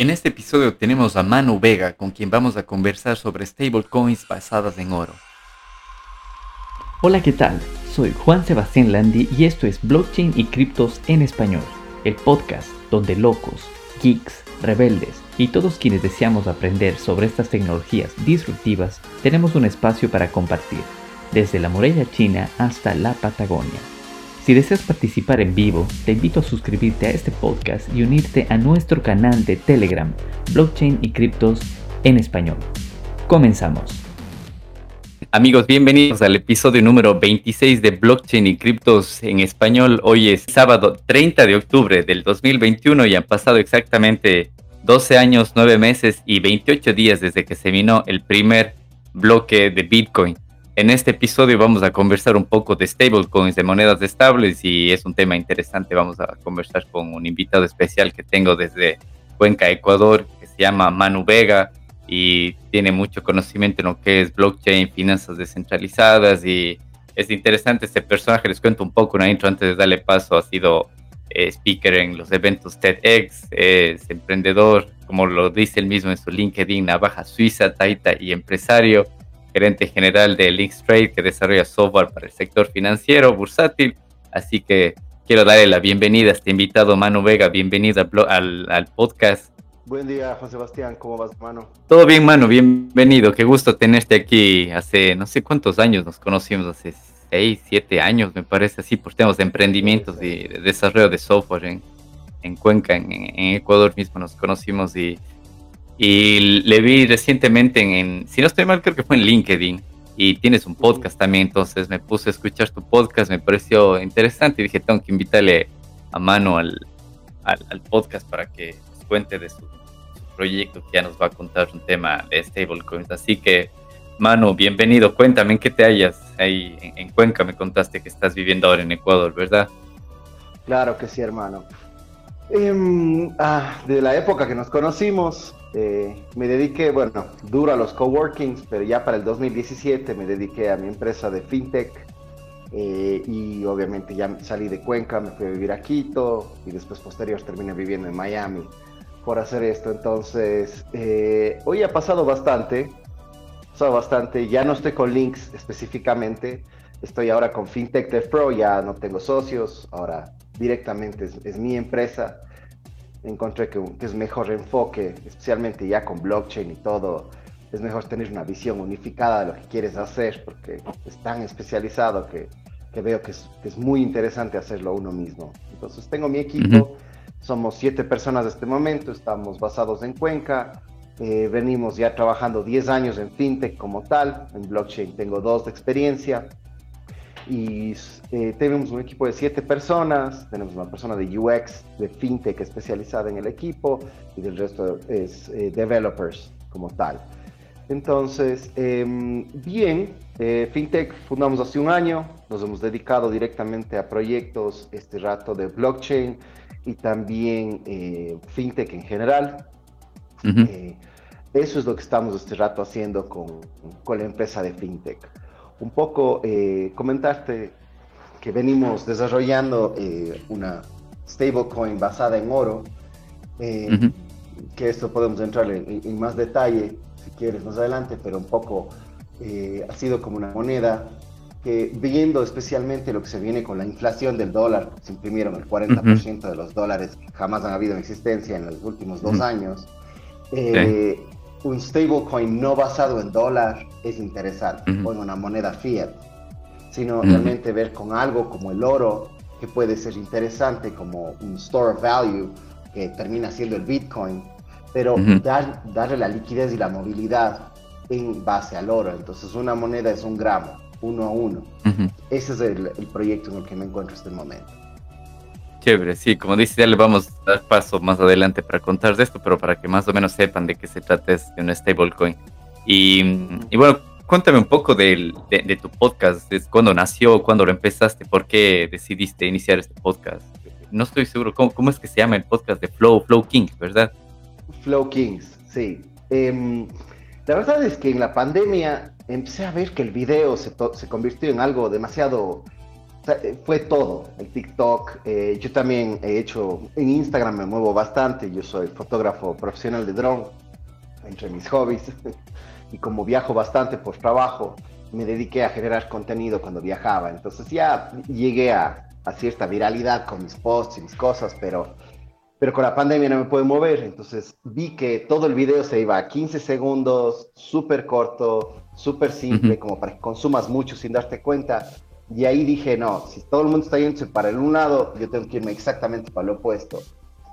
En este episodio tenemos a Manu Vega, con quien vamos a conversar sobre stablecoins basadas en oro. Hola, ¿qué tal? Soy Juan Sebastián Landi y esto es Blockchain y Criptos en Español, el podcast donde locos, geeks, rebeldes y todos quienes deseamos aprender sobre estas tecnologías disruptivas tenemos un espacio para compartir, desde la muralla china hasta la Patagonia. Si deseas participar en vivo, te invito a suscribirte a este podcast y unirte a nuestro canal de Telegram, Blockchain y Criptos en Español. Comenzamos. Amigos, bienvenidos al episodio número 26 de Blockchain y Criptos en Español. Hoy es sábado 30 de octubre del 2021 y han pasado exactamente 12 años, 9 meses y 28 días desde que se minó el primer bloque de Bitcoin. En este episodio vamos a conversar un poco de stablecoins, de monedas estables y es un tema interesante. Vamos a conversar con un invitado especial que tengo desde Cuenca, Ecuador, que se llama Manu Vega y tiene mucho conocimiento en lo que es blockchain, finanzas descentralizadas y es interesante este personaje. Les cuento un poco una intro antes de darle paso. Ha sido eh, speaker en los eventos TEDx, es emprendedor, como lo dice él mismo en su LinkedIn, navaja suiza, taita y empresario gerente general de Links Trade, que desarrolla software para el sector financiero bursátil. Así que quiero darle la bienvenida a este invitado, Manu Vega. Bienvenido al, al podcast. Buen día, Juan Sebastián. ¿Cómo vas, Manu? Todo bien, Manu. Bienvenido. Qué gusto tenerte aquí. Hace no sé cuántos años nos conocimos, hace seis, siete años, me parece así, por temas de emprendimientos y de desarrollo de software en, en Cuenca, en, en Ecuador mismo nos conocimos y y le vi recientemente en, si no estoy mal, creo que fue en LinkedIn. Y tienes un podcast también, entonces me puse a escuchar tu podcast, me pareció interesante y dije, tengo que invitarle a mano al, al, podcast para que nos cuente de su, proyecto, que ya nos va a contar un tema de stablecoins. Así que, Manu, bienvenido. Cuéntame en qué te hallas ahí en, Cuenca. Me contaste que estás viviendo ahora en Ecuador, ¿verdad? Claro que sí, hermano. Em, ah, de la época que nos conocimos, eh, me dediqué, bueno, duro a los coworkings, pero ya para el 2017 me dediqué a mi empresa de fintech eh, y obviamente ya salí de Cuenca, me fui a vivir a Quito y después posterior terminé viviendo en Miami por hacer esto. Entonces, eh, hoy ha pasado bastante, ha pasado bastante, ya no estoy con links específicamente, estoy ahora con Fintech Dev Pro, ya no tengo socios, ahora directamente es mi empresa encontré que, es mejor enfoque, especialmente ya con blockchain y todo, es mejor tener una visión unificada de lo que quieres hacer, porque es tan especializado que, que veo que es, es, muy interesante hacerlo uno mismo. Entonces tengo mi equipo, somos siete personas de este momento, estamos basados en Cuenca, eh, venimos ya trabajando 10 años en fintech como tal, en blockchain tengo dos de experiencia, y eh, tenemos un equipo de siete personas, tenemos una persona de UX, de FinTech especializada en el equipo y del resto es eh, developers como tal. Entonces, em, bien, eh, FinTech fundamos hace un año, nos hemos dedicado directamente a proyectos este rato de blockchain y también FinTech en general. eso es lo que estamos este rato haciendo con, con la empresa de FinTech un poco eh, comentaste que venimos desarrollando eh, una stablecoin basada en oro, eh, que esto podemos entrar en, más detalle si quieres más adelante, pero un poco ha sido como una moneda que viendo especialmente lo que se viene con la inflación del dólar, se imprimieron el 40% de los dólares que jamás han habido en existencia en los últimos dos años, un stablecoin no basado en dólar es interesante, o en una moneda fiat, sino realmente ver con algo como el oro, que puede ser interesante como un store of value, que termina siendo el Bitcoin, pero dar, darle la liquidez y la movilidad en base al oro. Entonces una moneda es un gramo, uno a uno. Ese es el, el proyecto en el que me encuentro en este momento. Chévere, sí, como dice, ya le vamos a dar paso más adelante para contar de esto, pero para que más o menos sepan de qué se trata es de una stablecoin. Y, y bueno, cuéntame un poco de, de, tu podcast, cuándo nació, cuándo lo empezaste, por qué decidiste iniciar este podcast. No estoy seguro, ¿cómo, cómo es que se llama el podcast de Flow, Flow Kings, verdad? Flow Kings, sí. Em, la verdad es que en la pandemia empecé a ver que el video se, se convirtió en algo demasiado fue todo, el TikTok. Eh, yo también he hecho, en Instagram me muevo bastante, yo soy fotógrafo profesional de drone, entre mis hobbies, y como viajo bastante por trabajo, me dediqué a generar contenido cuando viajaba. Entonces ya llegué a, a cierta viralidad con mis posts y mis cosas, pero, pero con la pandemia no me puedo mover. Entonces vi que todo el video se iba a 15 segundos, súper corto, súper simple, como para que consumas mucho sin darte cuenta. Y ahí dije, no, si todo el mundo está yendo para el un lado, yo tengo que irme exactamente para lo opuesto.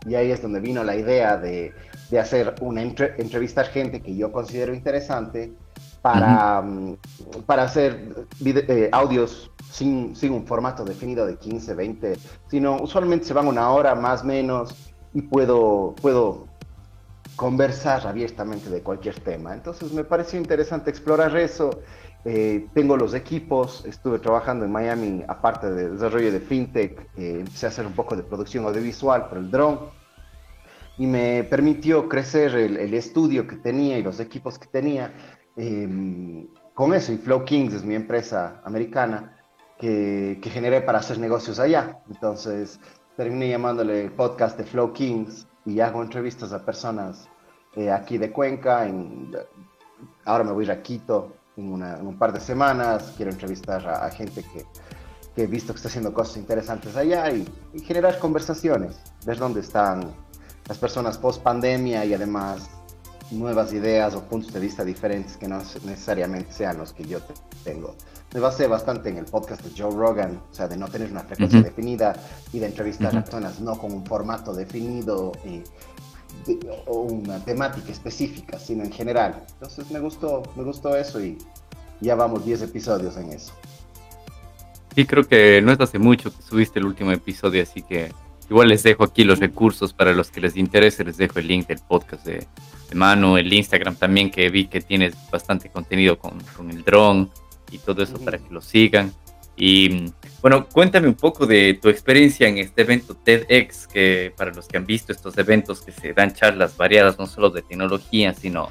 Y ahí es donde vino la idea de, de hacer una entrevista entrevistar gente que yo considero interesante para, mm, para hacer eh, audios sin, sin, un formato definido de 15, 20, sino usualmente se van una hora más o menos y puedo, puedo conversar abiertamente de cualquier tema. Entonces me pareció interesante explorar eso eh, tengo los equipos, estuve trabajando en Miami, aparte de desarrollo de fintech, eh, empecé a hacer un poco de producción audiovisual para el drone y me permitió crecer el, estudio que tenía y los equipos que tenía. Em, con eso, y Flow Kings es mi empresa americana que, que, generé para hacer negocios allá. Entonces terminé llamándole podcast de Flow Kings y hago entrevistas a personas eh, aquí de Cuenca. En, ahora me voy a Quito en, un par de semanas, quiero entrevistar a, gente que, que, he visto que está haciendo cosas interesantes allá y, generar conversaciones, ver dónde están las personas post pandemia y además nuevas ideas o puntos de vista diferentes que no necesariamente sean los que yo tengo. Me basé bastante en el podcast de Joe Rogan, o sea, de no tener una frecuencia definida y de entrevistar a personas no con un formato definido y o una temática específica, sino en general. Entonces me gustó, me gustó eso y ya vamos 10 episodios en eso. Sí, creo que no es hace mucho que subiste el último episodio, así que igual les dejo aquí los recursos para los que les interese, les dejo el link del podcast de, de Manu, el Instagram también, que vi que tienes bastante contenido con, con el dron y todo eso para que lo sigan. Y bueno, cuéntame un poco de tu experiencia en este evento TEDx, que para los que han visto estos eventos que se dan charlas variadas, no solo de tecnología, sino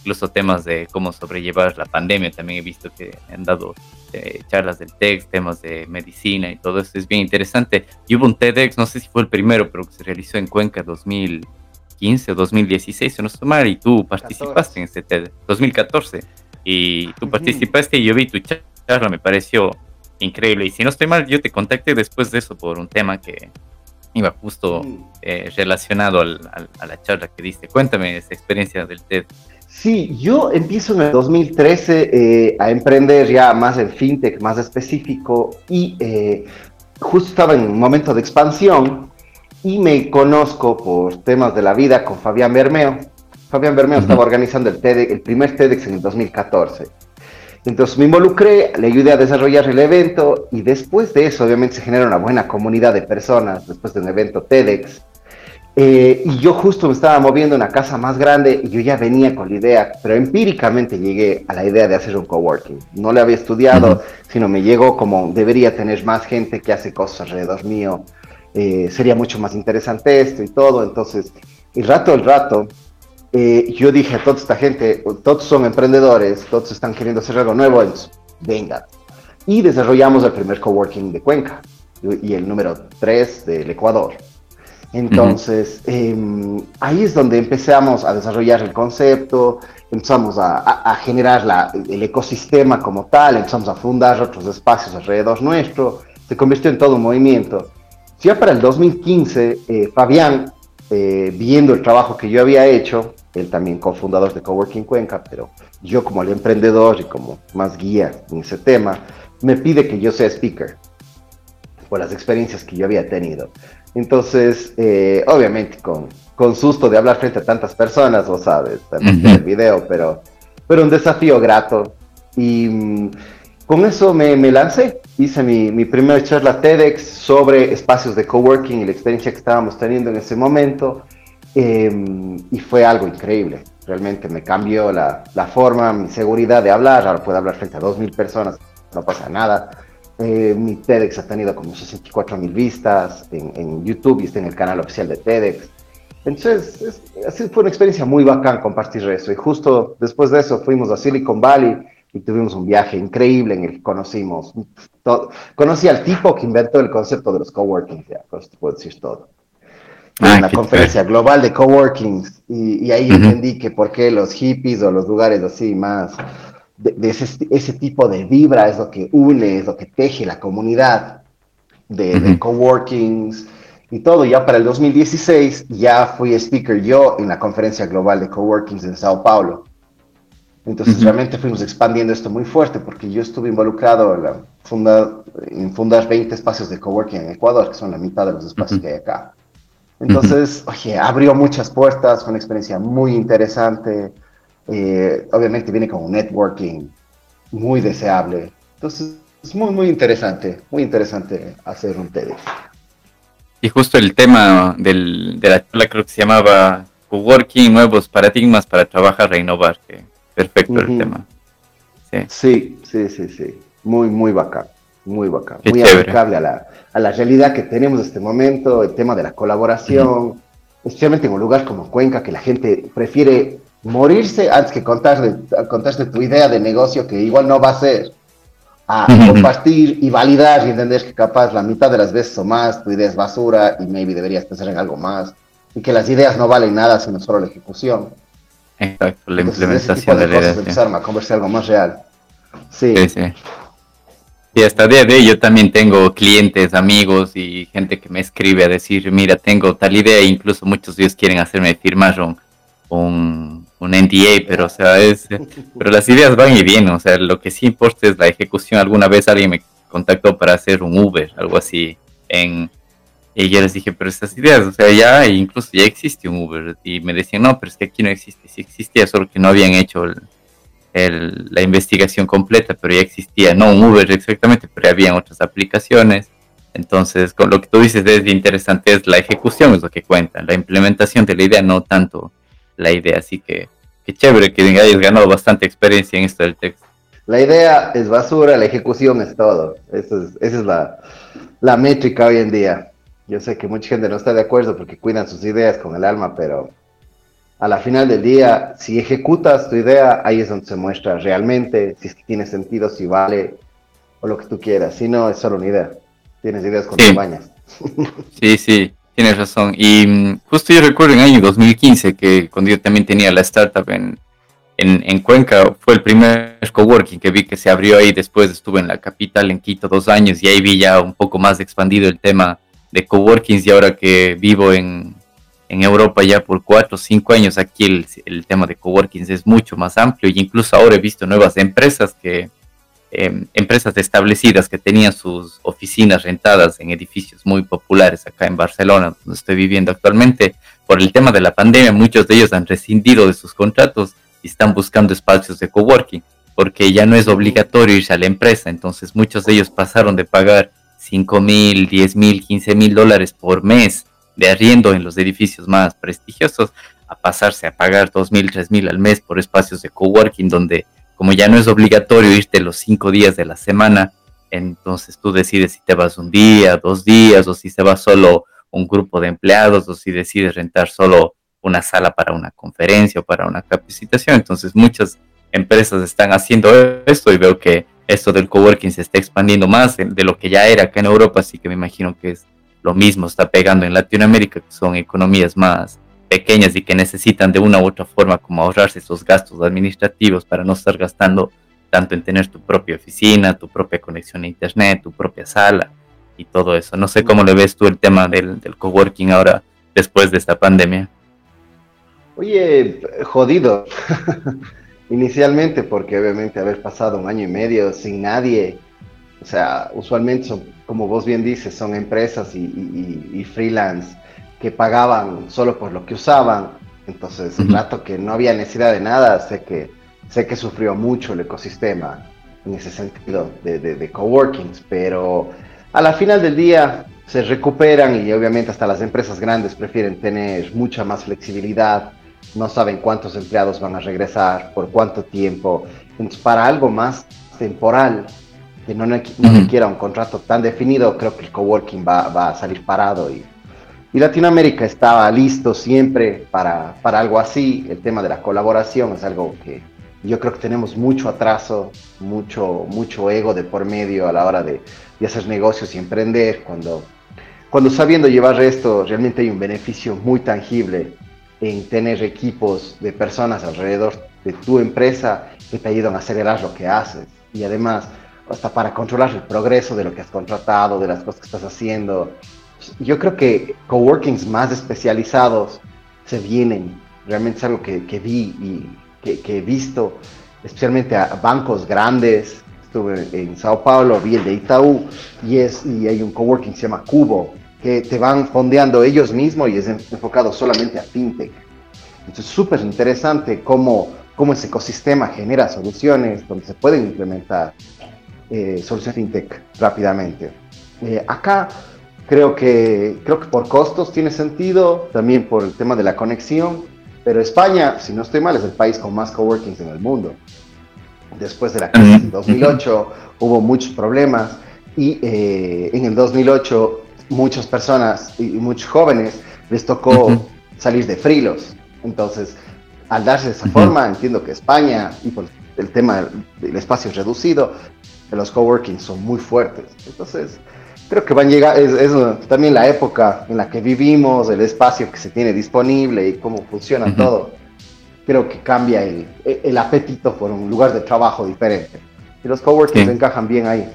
incluso temas de cómo sobrellevar la pandemia. También he visto que han dado eh, charlas del TEDx, temas de medicina y todo eso es bien interesante. Y hubo un TEDx, no sé si fue el primero, pero que se realizó en Cuenca 2015 o 2016, no estoy mal, y tú participaste en este TEDx, 2014, y tú participaste y yo vi tu charla, me pareció increíble. Y si no estoy mal, yo te contacté después de eso por un tema que iba justo eh, relacionado a la charla que diste. Cuéntame esa experiencia del TED. Sí, yo empiezo en el 2013 eh, a emprender ya más en fintech, más específico, y eh, justo estaba en un momento de expansión y me conozco por temas de la vida con Fabián Bermeo. Fabián Bermeo estaba organizando el, TED, el primer TEDx en el 2014. Entonces me involucré, le ayudé a desarrollar el evento y después de eso obviamente se genera una buena comunidad de personas después de un evento TEDx. Eh, y yo justo me estaba moviendo a una casa más grande y yo ya venía con la idea, pero empíricamente llegué a la idea de hacer un coworking. No le había estudiado, sino me llegó como debería tener más gente que hace cosas alrededor mío. Eh, sería mucho más interesante esto y todo. Entonces, el rato, el rato, eh, yo dije a toda esta gente, todos son emprendedores, todos están queriendo hacer algo nuevo, entonces, venga. Y desarrollamos el primer coworking de Cuenca y el número 3 del Ecuador. Entonces, em, ahí es donde empezamos a desarrollar el concepto, empezamos a, a, generar la, el ecosistema como tal, empezamos a fundar otros espacios alrededor nuestro, se convirtió en todo un movimiento. Ya para el 2015, eh, Fabián, eh, viendo el trabajo que yo había hecho, él también cofundador de Coworking Cuenca, pero yo como el emprendedor y como más guía en ese tema, me pide que yo sea speaker por las experiencias que yo había tenido. Entonces, eh, obviamente con, con susto de hablar frente a tantas personas, lo sabes, en el video, pero, pero un desafío grato. Y mm, con eso me, me, lancé, hice mi, mi primera charla TEDx sobre espacios de coworking y la experiencia que estábamos teniendo en ese momento. Em, y fue algo increíble. Realmente me cambió la, la, forma, mi seguridad de hablar. Ahora puedo hablar frente a 2.000 personas, no pasa nada. Eh, mi TEDx ha tenido como 64.000 vistas en, en, YouTube y está en el canal oficial de TEDx. Entonces, así fue una experiencia muy bacán compartir eso. Y justo después de eso fuimos a Silicon Valley y tuvimos un viaje increíble en el que conocimos todo. Conocí al tipo que inventó el concepto de los coworking, ya, pues te puedo decir todo. Ah, en la conferencia global de coworkings y, y ahí entendí que por qué los hippies o los lugares así más de, ese, ese, tipo de vibra es lo que une, es lo que teje la comunidad de, de coworkings y todo. Ya para el 2016 ya fui speaker yo en la conferencia global de coworkings en Sao Paulo. Entonces realmente fuimos expandiendo esto muy fuerte porque yo estuve involucrado en, la funda, en fundar 20 espacios de coworking en Ecuador, que son la mitad de los espacios que hay acá. Entonces, oye, abrió muchas puertas, fue una experiencia muy interesante. Eh, obviamente viene con un networking muy deseable. Entonces, es muy, muy interesante, muy interesante hacer un TEDx. Y justo el tema del, de la charla creo que se llamaba Coworking, nuevos paradigmas para trabajar, reinnovar. Que perfecto el tema. Sí. sí, sí, sí, Muy, muy bacán. Muy bacán. muy aplicable a la, a la realidad que tenemos en este momento, el tema de la colaboración, especialmente en un lugar como Cuenca, que la gente prefiere morirse antes que contarle, contarte tu idea de negocio que igual no va a ser a compartir y validar y entender que capaz la mitad de las veces o más tu idea es basura y maybe deberías pensar en algo más y que las ideas no valen nada sino solo la ejecución. Exacto, la implementación de, la idea. Empezar a conversar algo más real. Sí. sí, sí. Y hasta día de hoy yo también tengo clientes, amigos y gente que me escribe a decir, mira, tengo tal idea, e incluso muchos de ellos quieren hacerme firmar un, un, un NDA, pero o sea, es, pero las ideas van y vienen, o sea, lo que sí importa es la ejecución. Alguna vez alguien me contactó para hacer un Uber, algo así, en, y yo les dije, pero estas ideas, o sea, ya incluso ya existe un Uber, y me decían, no, pero es que aquí no existe, sí existía, solo que no habían hecho el, la investigación completa, pero ya existía, no un Uber exactamente, pero habían otras aplicaciones. Entonces, con lo que tú dices es interesante, es la ejecución, es lo que cuenta, la implementación de la idea, no tanto la idea. Así que qué chévere que hayas ganado bastante experiencia en esto del texto. La idea es basura, la ejecución es todo. Eso es, esa es la, la métrica hoy en día. Yo sé que mucha gente no está de acuerdo porque cuidan sus ideas con el alma, pero a la final del día, si ejecutas tu idea, ahí es donde se muestra realmente si es que tiene sentido, si vale o lo que tú quieras. Si no, es solo una idea. Tienes ideas con sí. bañas. Sí, sí. Tienes razón. Y mm, justo yo recuerdo en el año 2015 que cuando yo también tenía la startup en, en, Cuenca, fue el primer coworking que vi que se abrió ahí. Después estuve en la capital, en Quito, dos años y ahí vi ya un poco más expandido el tema de coworkings y ahora que vivo en, en Europa ya por cuatro o cinco años, aquí el, tema de coworkings es mucho más amplio y incluso ahora he visto nuevas empresas que Em, empresas establecidas que tenían sus oficinas rentadas en edificios muy populares acá en Barcelona, donde estoy viviendo actualmente. Por el tema de la pandemia, muchos de ellos han rescindido de sus contratos y están buscando espacios de coworking, porque ya no es obligatorio irse a la empresa. Entonces, muchos de ellos pasaron de pagar 5 mil, 10 mil, 15 mil dólares por mes de arriendo en los edificios más prestigiosos a pasarse a pagar 2 mil, 3 mil al mes por espacios de coworking donde como ya no es obligatorio irte los cinco días de la semana, entonces tú decides si te vas un día, dos días, o si se va solo un grupo de empleados, o si decides rentar solo una sala para una conferencia o para una capacitación. Entonces muchas empresas están haciendo esto y veo que esto del coworking se está expandiendo más de lo que ya era acá en Europa, así que me imagino que es lo mismo, está pegando en Latinoamérica, que son economías más pequeñas y que necesitan de una u otra forma como ahorrarse esos gastos administrativos para no estar gastando tanto en tener tu propia oficina, tu propia conexión a internet, tu propia sala y todo eso. No sé cómo le ves tú el tema del, del coworking ahora después de esta pandemia. Oye, jodido. Inicialmente, porque obviamente haber pasado un año y medio sin nadie, o sea, usualmente son, como vos bien dices, son empresas y, y, y freelance que pagaban solo por lo que usaban. Entonces, el rato que no había necesidad de nada, sé que, sé que sufrió mucho el ecosistema en ese sentido de, de, coworkings, pero a la final del día se recuperan y obviamente hasta las empresas grandes prefieren tener mucha más flexibilidad, no saben cuántos empleados van a regresar, por cuánto tiempo. Entonces, para algo más temporal, que no, no, requiera un contrato tan definido, creo que el coworking va, va a salir parado y y Latinoamérica estaba listo siempre para, para algo así. El tema de la colaboración es algo que, yo creo que tenemos mucho atraso, mucho, mucho ego de por medio a la hora de, de hacer negocios y emprender, cuando, cuando sabiendo llevar esto, realmente hay un beneficio muy tangible en tener equipos de personas alrededor de tu empresa que te ayudan a acelerar lo que haces y además hasta para controlar el progreso de lo que has contratado, de las cosas que estás haciendo. Yo creo que coworkings más especializados se vienen. Realmente es algo que, que vi y que, que, he visto, especialmente a bancos grandes. Estuve en Sao Paulo, vi el de Itaú y, es, y hay un coworking que se llama Cubo, que te van fondeando ellos mismos y es enfocado solamente a fintech. Entonces, súper interesante cómo, cómo ese ecosistema genera soluciones donde se pueden implementar eh, soluciones fintech rápidamente. Eh, acá creo que, creo que por costos tiene sentido, también por el tema de la conexión, pero España, si no estoy mal, es el país con más coworkings en el mundo. Después de la crisis en 2008 hubo muchos problemas y eh, en el 2008 muchas personas y muchos jóvenes les tocó salir de frilos. Entonces, al darse de esa forma, entiendo que España, y por el tema del espacio reducido, los coworking son muy fuertes. Entonces, creo que van a llegar, es, también la época en la que vivimos, el espacio que se tiene disponible y cómo funciona todo. Creo que cambia el, el, apetito por un lugar de trabajo diferente. Y los coworking encajan bien ahí.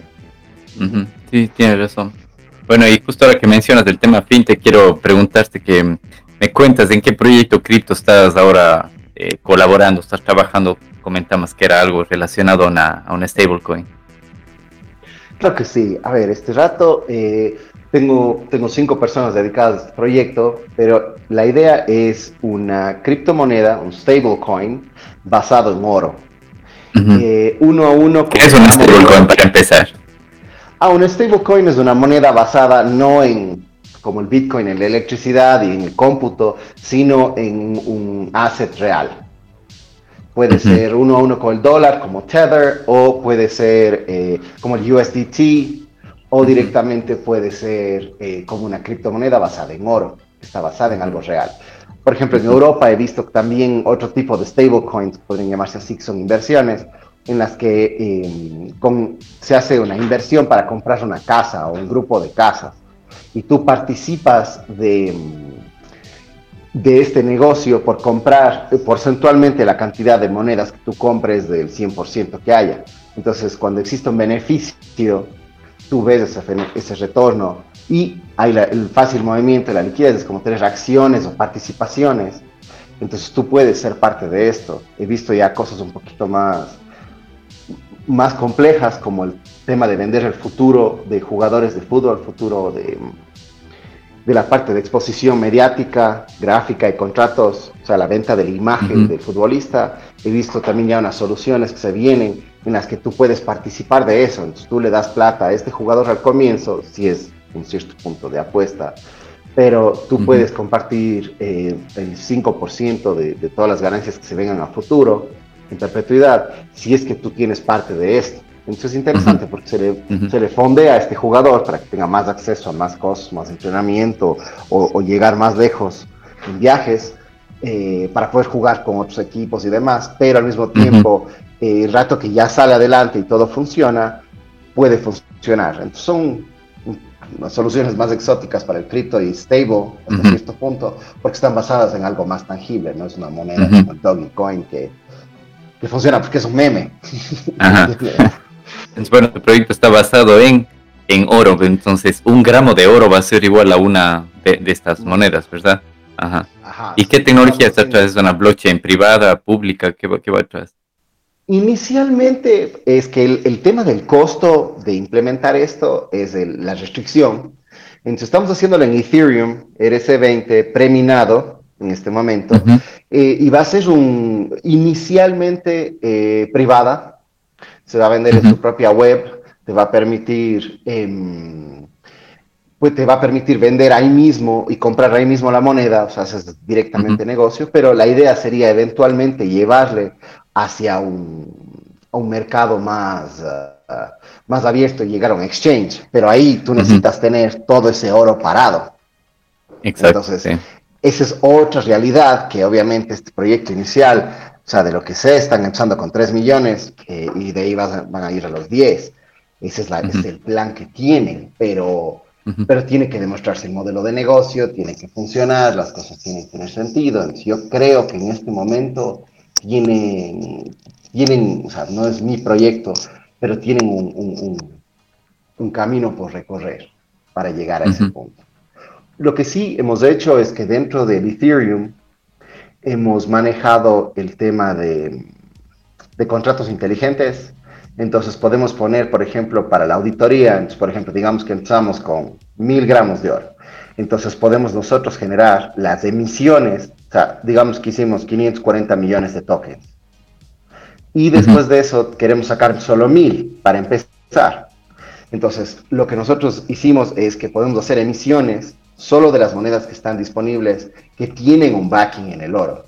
Sí, tienes razón. Bueno, y justo ahora que mencionas el tema fintech, quiero preguntarte que me cuentas en qué proyecto cripto estás ahora eh, colaborando, estás trabajando. Comentamos que era algo relacionado a una, a una stablecoin. Claro que sí. A ver, este rato eh, tengo, tengo cinco personas dedicadas a este proyecto, pero la idea es una criptomoneda, un stablecoin, basado en oro. Eh, uno a uno. ¿Qué es una stablecoin para empezar? Ah, un stablecoin es una moneda basada no en como el Bitcoin en la electricidad y en el cómputo, sino en un asset real. Puede ser uno a uno con el dólar, como Tether, o puede ser eh, como el USDT, o directamente puede ser eh, como una criptomoneda basada en oro, que está basada en algo real. Por ejemplo, en Europa he visto también otro tipo de stablecoins, podrían llamarse así, son inversiones, en las que em, se hace una inversión para comprar una casa o un grupo de casas, y tú participas de em, de este negocio por comprar porcentualmente la cantidad de monedas que tú compres del 100% que haya. Entonces, cuando existe un beneficio, tú ves ese, ese retorno y hay el fácil movimiento de la liquidez, es como tener acciones o participaciones. Entonces, tú puedes ser parte de esto. He visto ya cosas un poquito más, más complejas, como el tema de vender el futuro de jugadores de fútbol, futuro de de la parte de exposición mediática, gráfica y contratos, o sea, la venta de la imagen del futbolista. He visto también ya unas soluciones que se vienen en las que tú puedes participar de eso. Entonces tú le das plata a este jugador al comienzo, si es un cierto punto de apuesta, pero tú puedes compartir eh, el 5% de, de todas las ganancias que se vengan a futuro en perpetuidad, si es que tú tienes parte de esto. Entonces es interesante porque se le, se le fonde a este jugador para que tenga más acceso a más cosas, más entrenamiento o, llegar más lejos en viajes eh, para poder jugar con otros equipos y demás, pero al mismo tiempo, eh, el rato que ya sale adelante y todo funciona, puede funcionar. Entonces son soluciones más exóticas para el cripto y stable hasta cierto punto, porque están basadas en algo más tangible, no es una moneda como el Dogecoin que, que funciona porque es un meme. bueno, el proyecto está basado en, en oro, entonces un gramo de oro va a ser igual a una de, estas monedas, ¿verdad? Ajá. ¿Y qué tecnología está atrás? ¿Es una blockchain privada, pública? ¿Qué, qué va atrás? Inicialmente es que el, tema del costo de implementar esto es la restricción. Entonces estamos haciéndolo en Ethereum RC20 preminado en este momento eh, y va a ser un inicialmente eh, privada, se va a vender en su propia web, te va a permitir, em, pues te va a permitir vender ahí mismo y comprar ahí mismo la moneda, o sea, haces directamente negocio, pero la idea sería eventualmente llevarle hacia un, un mercado más, ah, más abierto y llegar a un exchange, pero ahí tú necesitas tener todo ese oro parado. Exacto. Entonces, esa es otra realidad que obviamente este proyecto inicial, o sea, de lo que sé, están empezando con 3 millones eh, y de ahí van a, ir a los 10. Ese es, la, es el plan que tienen, pero, pero tiene que demostrarse el modelo de negocio, tiene que funcionar, las cosas tienen que tener sentido. yo creo que en este momento tienen, tienen, o sea, no es mi proyecto, pero tienen un, un, un, camino por recorrer para llegar a ese punto. Lo que sí hemos hecho es que dentro del Ethereum hemos manejado el tema de, de contratos inteligentes. Entonces podemos poner, por ejemplo, para la auditoría, por ejemplo, digamos que empezamos con mil gramos de oro. Entonces podemos nosotros generar las emisiones, o sea, digamos que hicimos 540 millones de tokens. Y después de eso queremos sacar solo mil para empezar. Entonces, lo que nosotros hicimos es que podemos hacer emisiones solo de las monedas que están disponibles que tienen un backing en el oro.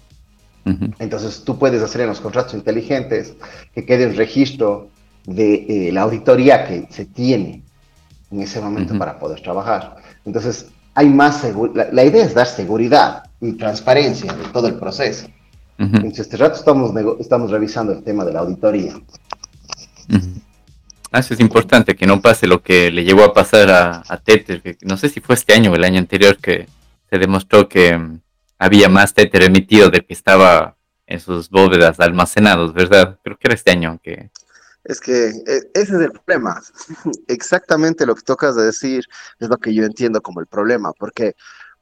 Entonces tú puedes hacer en los contratos inteligentes que quede un registro de eh, la auditoría que se tiene en ese momento para poder trabajar. Entonces hay más la, la, idea es dar seguridad y transparencia de todo el proceso. En este rato estamos, estamos revisando el tema de la auditoría. Ah, eso es importante, que no pase lo que le llegó a pasar a, Tether, que no sé si fue este año o el año anterior que se demostró que mm, había más Tether emitido del que estaba en sus bóvedas almacenados, ¿verdad? Creo que era este año que... Es que e, ese es el problema. Exactamente lo que tocas de decir es lo que yo entiendo como el problema, porque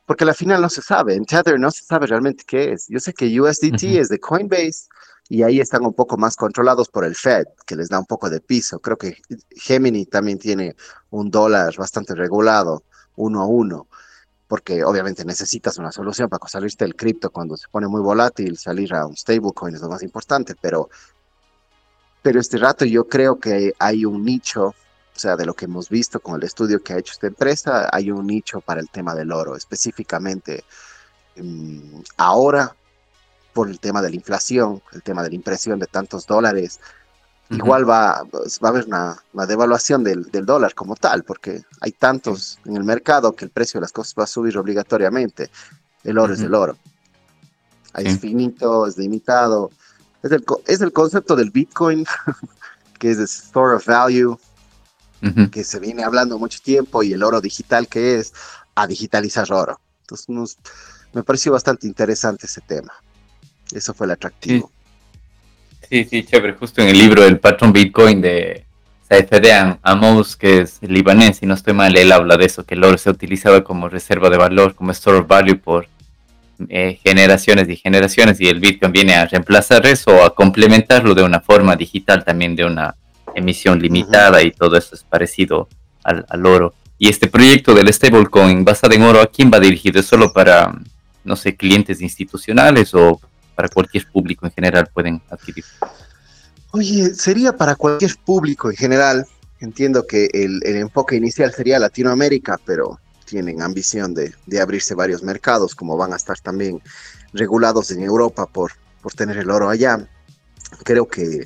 porque al final no se sabe. En Tether no se sabe realmente qué es. Yo sé que USDT es de Coinbase, y ahí están un poco más controlados por el Fed, que les da un poco de piso. Creo que Gemini también tiene un dólar bastante regulado, uno a uno, porque obviamente necesitas una solución para salirte del cripto cuando se pone muy volátil, salir a un stablecoin es lo más importante, pero, pero este rato yo creo que hay un nicho, o sea, de lo que hemos visto con el estudio que ha hecho esta empresa, hay un nicho para el tema del oro, específicamente mm, ahora por el tema de la inflación, el tema de la impresión de tantos dólares, igual va, pues, va a haber una, devaluación del, dólar como tal, porque hay tantos en el mercado que el precio de las cosas va a subir obligatoriamente. El oro es el oro. Es finito, es limitado. Es el, es el concepto del Bitcoin, que es el store of value, que se viene hablando mucho tiempo, y el oro digital que es a digitalizar oro. Entonces, me pareció bastante interesante ese tema. Eso fue el atractivo. Sí, sí, chévere. Justo en el libro del patrón Bitcoin de Saifedean Amos, que es libanés, y no estoy mal, él habla de eso, que el oro se utilizaba como reserva de valor, como store of value por eh, generaciones y generaciones, y el Bitcoin viene a reemplazar eso o a complementarlo de una forma digital, también de una emisión limitada, y todo eso es parecido al, al oro. Y este proyecto del stablecoin basado en oro, ¿a quién va dirigido? ¿Es solo para, no sé, clientes institucionales o para cualquier público en general pueden adquirir? Oye, sería para cualquier público en general. Entiendo que el, enfoque inicial sería Latinoamérica, pero tienen ambición de, abrirse varios mercados, como van a estar también regulados en Europa por, por tener el oro allá. Creo que,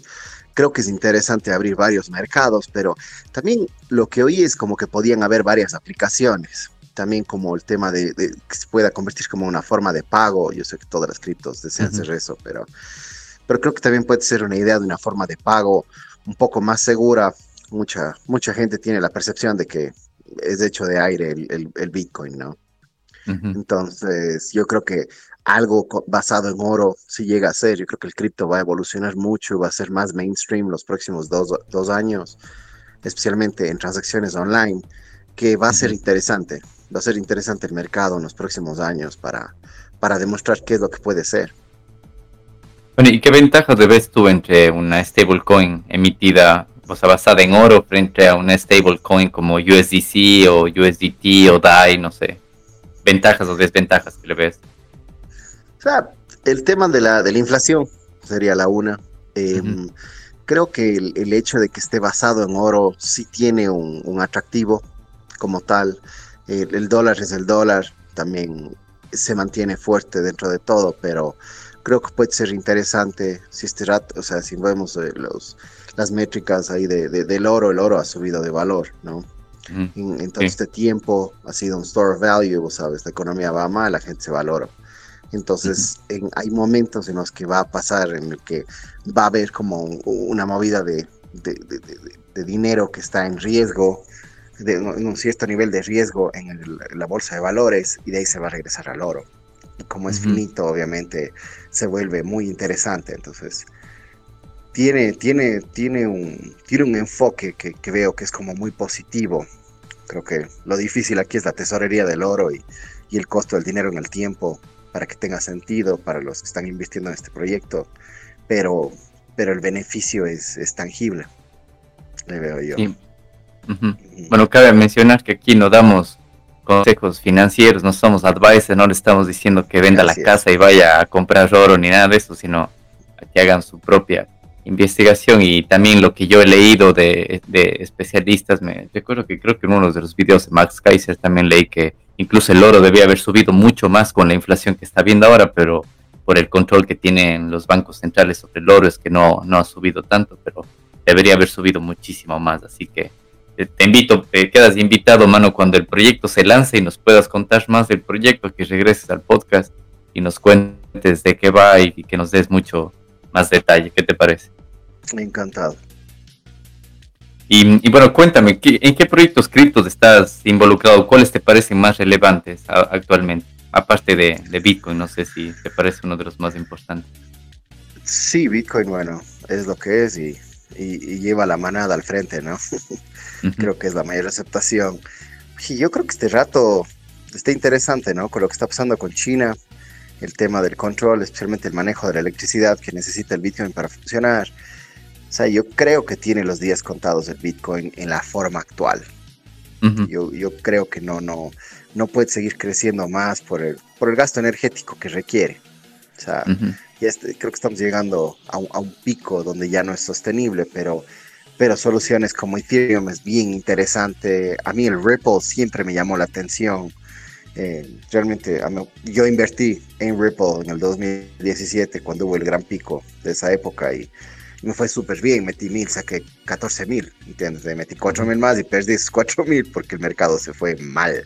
creo que es interesante abrir varios mercados, pero también lo que oí es como que podían haber varias aplicaciones también como el tema de, que se pueda convertir como una forma de pago. Yo sé que todas las criptos desean hacer eso, pero, pero creo que también puede ser una idea de una forma de pago un poco más segura. Mucha, mucha gente tiene la percepción de que es hecho de aire el, el, Bitcoin, ¿no? Entonces, yo creo que algo basado en oro si llega a ser. Yo creo que el cripto va a evolucionar mucho, va a ser más mainstream los próximos dos, dos años, especialmente en transacciones online, que va a ser interesante va a ser interesante el mercado en los próximos años para, para demostrar qué es lo que puede ser. Bueno, ¿y qué ventajas ves tú entre una stablecoin emitida, o sea, basada en oro, frente a una stablecoin como USDC o USDT o DAI, no sé? ¿Ventajas o desventajas que le ves? O sea, el tema de la, de la inflación sería la una. Em, creo que el, hecho de que esté basado en oro sí tiene un, un atractivo como tal el, dólar es el dólar, también se mantiene fuerte dentro de todo, pero creo que puede ser interesante si este rato, o sea, si vemos eh, los, las métricas ahí de, del oro, el oro ha subido de valor, ¿no? en, todo este tiempo ha sido un store of value, ¿sabes? La economía va mal, la gente se valora. Entonces, hay momentos en los que va a pasar, en el que va a haber como una movida de, de, dinero que está en riesgo, de, en un cierto nivel de riesgo en, la bolsa de valores, y de ahí se va a regresar al oro. Y como es finito, obviamente, se vuelve muy interesante. Entonces, tiene, tiene, tiene, un, tiene un enfoque que, que, veo que es como muy positivo. Creo que lo difícil aquí es la tesorería del oro y, y el costo del dinero en el tiempo para que tenga sentido para los que están invirtiendo en este proyecto, pero, pero el beneficio es, es tangible, le veo yo. Bueno, cabe mencionar que aquí no damos consejos financieros, no somos advisors, no le estamos diciendo que venda la casa y vaya a comprar oro ni nada de eso, sino que hagan su propia investigación. Y también lo que yo he leído de, de especialistas, me recuerdo que creo que en uno de los videos de Max Kaiser también leí que Incluso el oro debía haber subido mucho más con la inflación que está viendo ahora, pero por el control que tienen los bancos centrales sobre el oro es que no, no ha subido tanto, pero debería haber subido muchísimo más. Así que te invito, te quedas invitado, mano, cuando el proyecto se lance y nos puedas contar más del proyecto, que regreses al podcast y nos cuentes de qué va y que nos des mucho más detalle. ¿Qué te parece? Encantado. Y, bueno, cuéntame, ¿en qué proyectos criptos estás involucrado? ¿Cuáles te parecen más relevantes actualmente? Aparte de, Bitcoin, no sé si te parece uno de los más importantes. Sí, Bitcoin, bueno, es lo que es y, lleva la manada al frente, ¿no? creo que es la mayor aceptación. Y yo creo que este rato está interesante, ¿no? Con lo que está pasando con China, el tema del control, especialmente el manejo de la electricidad que necesita el Bitcoin para funcionar o sea, yo creo que tiene los días contados el Bitcoin en la forma actual. yo, yo, creo que no, no, no puede seguir creciendo más por el, por el gasto energético que requiere. O sea, este, creo que estamos llegando a un, a un, pico donde ya no es sostenible, pero, pero soluciones como Ethereum es bien interesante. A mí el Ripple siempre me llamó la atención. Eh, realmente yo invertí en Ripple en el 2017 cuando hubo el gran pico de esa época y me fue súper bien, metí mil, saqué 14 mil, ¿entiendes? Metí 4 mil más y perdí esos 4 mil porque el mercado se fue mal.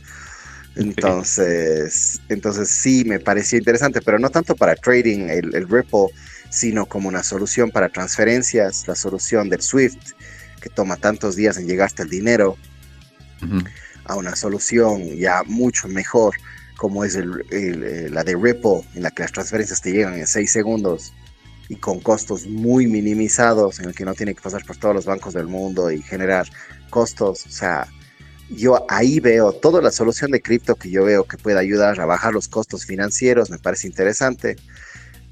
Entonces, entonces sí me pareció interesante, pero no tanto para trading el, el, Ripple, sino como una solución para transferencias, la solución del Swift, que toma tantos días en llegarte el dinero, a una solución ya mucho mejor como es el, eh, la de Ripple, en la que las transferencias te llegan en 6 segundos y con costos muy minimizados, en el que no tiene que pasar por todos los bancos del mundo y generar costos. O sea, yo ahí veo toda la solución de cripto que yo veo que puede ayudar a bajar los costos financieros, me parece interesante.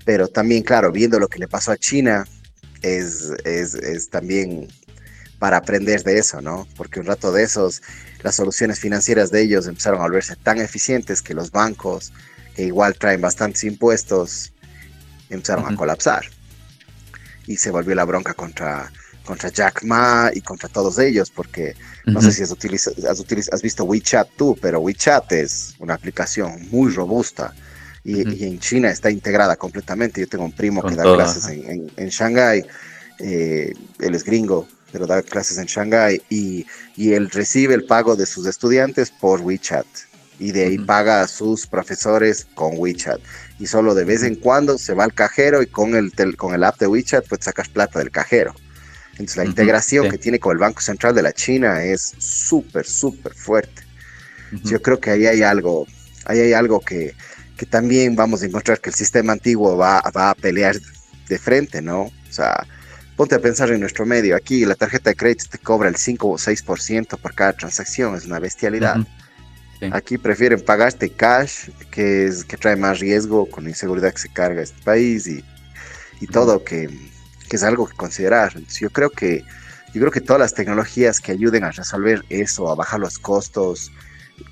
Pero también, claro, viendo lo que le pasó a China, es, es, es también para aprender de eso, ¿no? Porque un rato de esos, las soluciones financieras de ellos empezaron a volverse tan eficientes que los bancos, que igual traen bastantes impuestos, empezaron a colapsar. Y se volvió la bronca contra, contra Jack Ma y contra todos ellos, porque no sé si has, has, has, visto WeChat tú, pero WeChat es una aplicación muy robusta. Y, en China está integrada completamente. Yo tengo un primo que da clases en, en, Shanghai, eh, él es gringo, pero da clases en Shanghai y, y, él recibe el pago de sus estudiantes por WeChat y de ahí paga a sus profesores con WeChat y solo de vez en cuando se va al cajero y con el, con el app de WeChat pues sacas plata del cajero. Entonces la integración que tiene con el Banco Central de la China es súper, súper fuerte. Yo creo que ahí hay algo, ahí hay algo que, que, también vamos a encontrar que el sistema antiguo va, va, a pelear de frente, ¿no? O sea, ponte a pensar en nuestro medio. Aquí la tarjeta de crédito te cobra el 5 o 6% por cada transacción, es una bestialidad. Aquí prefieren pagarte cash, que, es, que trae más riesgo con la inseguridad que se carga este país y, y todo, que, que, es algo que considerar. yo creo que yo creo que todas las tecnologías que ayuden a resolver eso, a bajar los costos